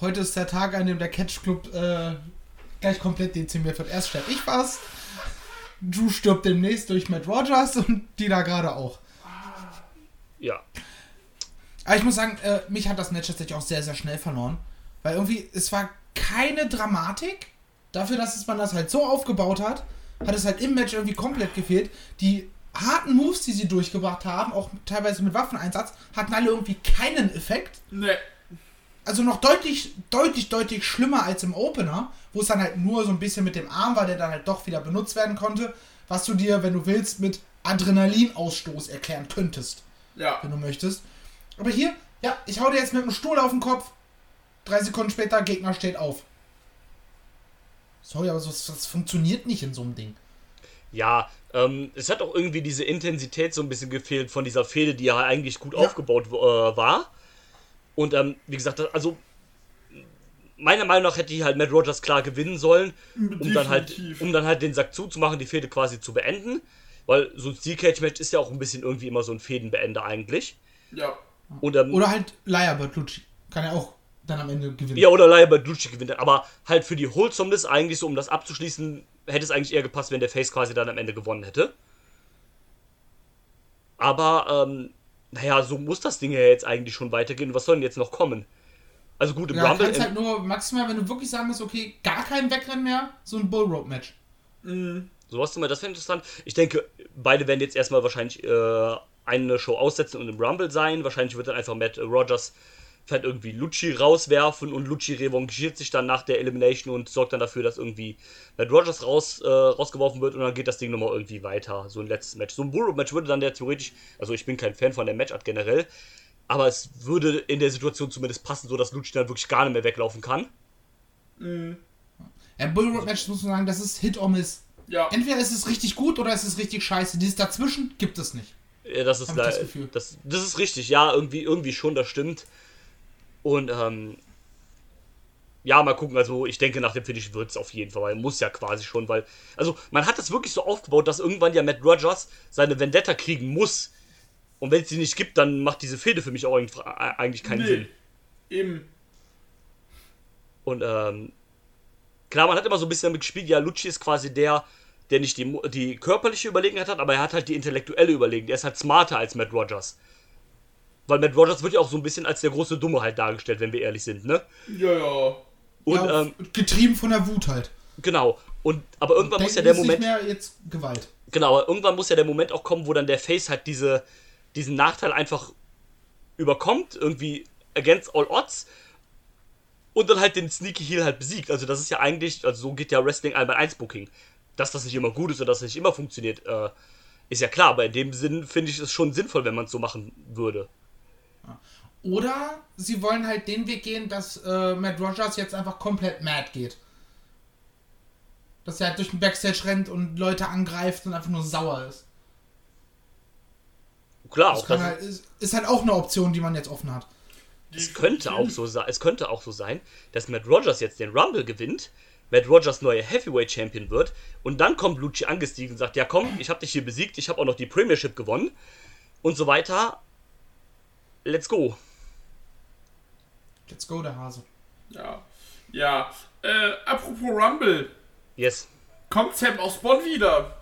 Heute ist der Tag, an dem der Catch Club äh, gleich komplett dezimiert wird. Erst sterbe ich fast, Drew stirbt demnächst durch Matt Rogers und die da gerade auch. Ja. Aber ich muss sagen, äh, mich hat das Match tatsächlich auch sehr, sehr schnell verloren. Weil irgendwie, es war keine Dramatik. Dafür, dass man das halt so aufgebaut hat, hat es halt im Match irgendwie komplett gefehlt. Die harten Moves, die sie durchgebracht haben, auch teilweise mit Waffeneinsatz, hatten alle irgendwie keinen Effekt. Nee. Also noch deutlich, deutlich, deutlich schlimmer als im Opener, wo es dann halt nur so ein bisschen mit dem Arm war, der dann halt doch wieder benutzt werden konnte, was du dir, wenn du willst, mit Adrenalinausstoß erklären könntest. Ja. Wenn du möchtest. Aber hier, ja, ich hau dir jetzt mit einem Stuhl auf den Kopf. Drei Sekunden später, Gegner steht auf. Sorry, aber das, das funktioniert nicht in so einem Ding. Ja, ähm, es hat auch irgendwie diese Intensität so ein bisschen gefehlt von dieser Fehde, die ja eigentlich gut ja. aufgebaut äh, war. Und ähm, wie gesagt, also meiner Meinung nach hätte hier halt Matt Rogers klar gewinnen sollen, um dann halt, um dann halt den Sack zuzumachen, die Fehde quasi zu beenden. Weil so ein Steel Cage Match ist ja auch ein bisschen irgendwie immer so ein Fädenbeender eigentlich. Ja. Und, ähm, Oder halt Laia Bertolucci. Kann er auch dann am Ende gewinnen. ja, oder Laia Bertucci gewinnt. Aber halt für die Wholesomeness eigentlich so, um das abzuschließen, hätte es eigentlich eher gepasst, wenn der Face quasi dann am Ende gewonnen hätte. Aber, ähm, naja, so muss das Ding ja jetzt eigentlich schon weitergehen. Was soll denn jetzt noch kommen? Also gut, im Ja, Rumble. kannst halt nur maximal, wenn du wirklich sagen musst, okay, gar kein Wegrennen mehr, so ein Bullrope-Match. Sowas zum Beispiel, das wäre interessant. Ich denke, beide werden jetzt erstmal wahrscheinlich äh, eine Show aussetzen und im Rumble sein. Wahrscheinlich wird dann einfach Matt Rogers vielleicht irgendwie Lucci rauswerfen und Lucci revanchiert sich dann nach der Elimination und sorgt dann dafür, dass irgendwie Matt Rogers raus, äh, rausgeworfen wird und dann geht das Ding nochmal irgendwie weiter. So ein letztes Match. So ein Burrow-Match würde dann der theoretisch, also ich bin kein Fan von der Matchart generell, aber es würde in der Situation zumindest passen, so dass Lucci dann wirklich gar nicht mehr weglaufen kann. Ja, Bullrope-Match muss man sagen, das ist Hit or Miss. Ja. Entweder ist es richtig gut oder ist es richtig scheiße. Dieses dazwischen gibt es nicht. Ja, das ist das das, das ist richtig, ja, irgendwie, irgendwie schon, das stimmt. Und ähm, ja, mal gucken, also ich denke, nach dem Finish wird es auf jeden Fall, weil muss ja quasi schon, weil, also man hat das wirklich so aufgebaut, dass irgendwann ja Matt Rogers seine Vendetta kriegen muss. Und wenn es sie nicht gibt, dann macht diese Fehde für mich auch eigentlich- eigentlich keinen Sinn. Nee. Eben. Und ähm, klar, man hat immer so ein bisschen damit gespielt, ja, Lucci ist quasi der, der nicht die, die körperliche Überlegenheit hat, aber er hat halt die intellektuelle Überlegenheit. Er ist halt smarter als Matt Rogers. Weil Matt Rogers wird ja auch so ein bisschen als der große Dumme halt dargestellt, wenn wir ehrlich sind, ne? Ja, ja. Und ja, ähm, getrieben von der Wut halt. genau. Und aber irgendwann muss ja der Moment. nicht mehr jetzt Gewalt. Genau, aber irgendwann muss ja der Moment auch kommen, wo dann der Face halt diese, diesen Nachteil einfach überkommt, irgendwie against all odds. Und dann halt den Sneaky Heel halt besiegt. Also das ist ja eigentlich, also so geht ja Wrestling einmal 1 Booking. Dass das nicht immer gut ist oder dass das nicht immer funktioniert, äh, ist ja klar. Aber in dem Sinn finde ich es schon sinnvoll, wenn man es so machen würde. Oder sie wollen halt den Weg gehen, dass äh, Matt Rogers jetzt einfach komplett mad geht. Dass er halt durch den Backstage rennt und Leute angreift und einfach nur sauer ist. Klar, Das auch kann das, halt, ist, ist halt auch eine Option, die man jetzt offen hat. es könnte auch so sein, es könnte auch so sein, dass Matt Rogers jetzt den Rumble gewinnt, Matt Rogers neuer Heavyweight Champion wird und dann kommt Lucci angestiegen und sagt, ja komm, ich habe dich hier besiegt, ich habe auch noch die Premiership gewonnen und so weiter. Let's go. Let's go, der Hase. Ja. Ja. Äh, apropos Rumble. Yes. Kommt Sam aus Bonn wieder?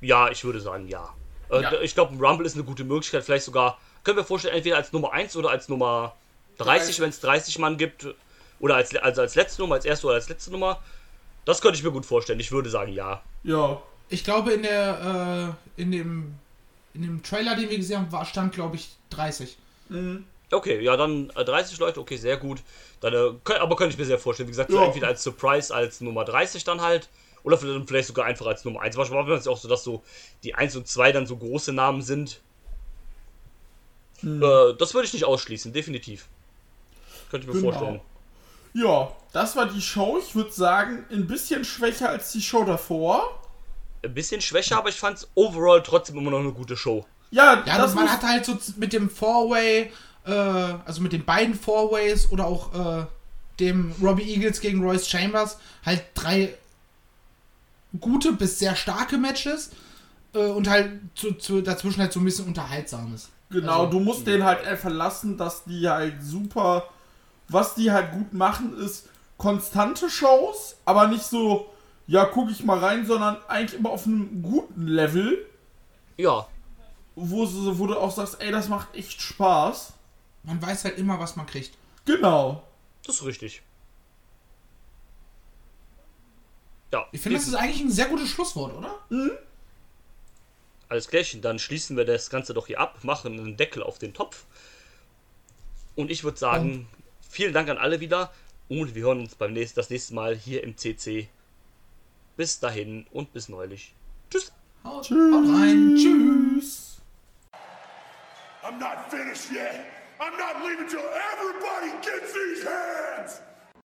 Ja, ich würde sagen, ja. Äh, Ja. Ich glaube, ein Rumble ist eine gute Möglichkeit, vielleicht sogar, können wir vorstellen, entweder als Nummer 1 oder als Nummer 30, 30. wenn es 30 Mann gibt. Oder als, also als letzte Nummer, als erste oder als letzte Nummer. Das könnte ich mir gut vorstellen. Ich würde sagen, ja. Ja. Ich glaube, in der, äh, in dem, in dem Trailer, den wir gesehen haben, war, stand, glaube ich, 30. Okay, ja, dann äh, 30 Leute, okay, sehr gut. Dann, äh, könnt, aber könnte ich mir sehr vorstellen. Wie gesagt, so Ja. entweder als Surprise als Nummer 30 dann halt. Oder vielleicht, sogar einfach als Nummer 1. Manchmal ist es auch so, dass so die 1 und 2 dann so große Namen sind. Äh, das würde ich nicht ausschließen, definitiv. Könnte ich mir Genau. vorstellen. Ja, das war die Show. Ich würde sagen, ein bisschen schwächer als die Show davor. Ein bisschen schwächer, aber ich fand es overall trotzdem immer noch eine gute Show. Ja, Ja, das man hat halt so mit dem Four-Way, äh, also mit den beiden Four-Ways oder auch äh, dem Robbie Eagles gegen Royce Chambers halt drei gute bis sehr starke Matches äh, und halt zu, zu, dazwischen halt so ein bisschen unterhaltsames. Genau, Also- du musst den halt einfach lassen, dass die halt super. Was die halt gut machen, ist konstante Shows, aber nicht so, ja, guck ich mal rein, sondern eigentlich immer auf einem guten Level, Ja, wo, wo du auch sagst, ey, das macht echt Spaß. Man weiß halt immer, was man kriegt. Genau. das ist richtig. Ja, Ich finde, das ist eigentlich ein sehr gutes Schlusswort, oder? Alles klärchen, dann schließen wir das Ganze doch hier ab, machen einen Deckel auf den Topf. Und ich würde sagen, vielen Dank an alle wieder und wir hören uns beim nächsten, das nächste Mal hier im CC. Bis dahin und bis neulich. Tschüss. Haut, haut rein. Tschüss. I'm not finished yet. I'm not leaving till everybody gets these hands.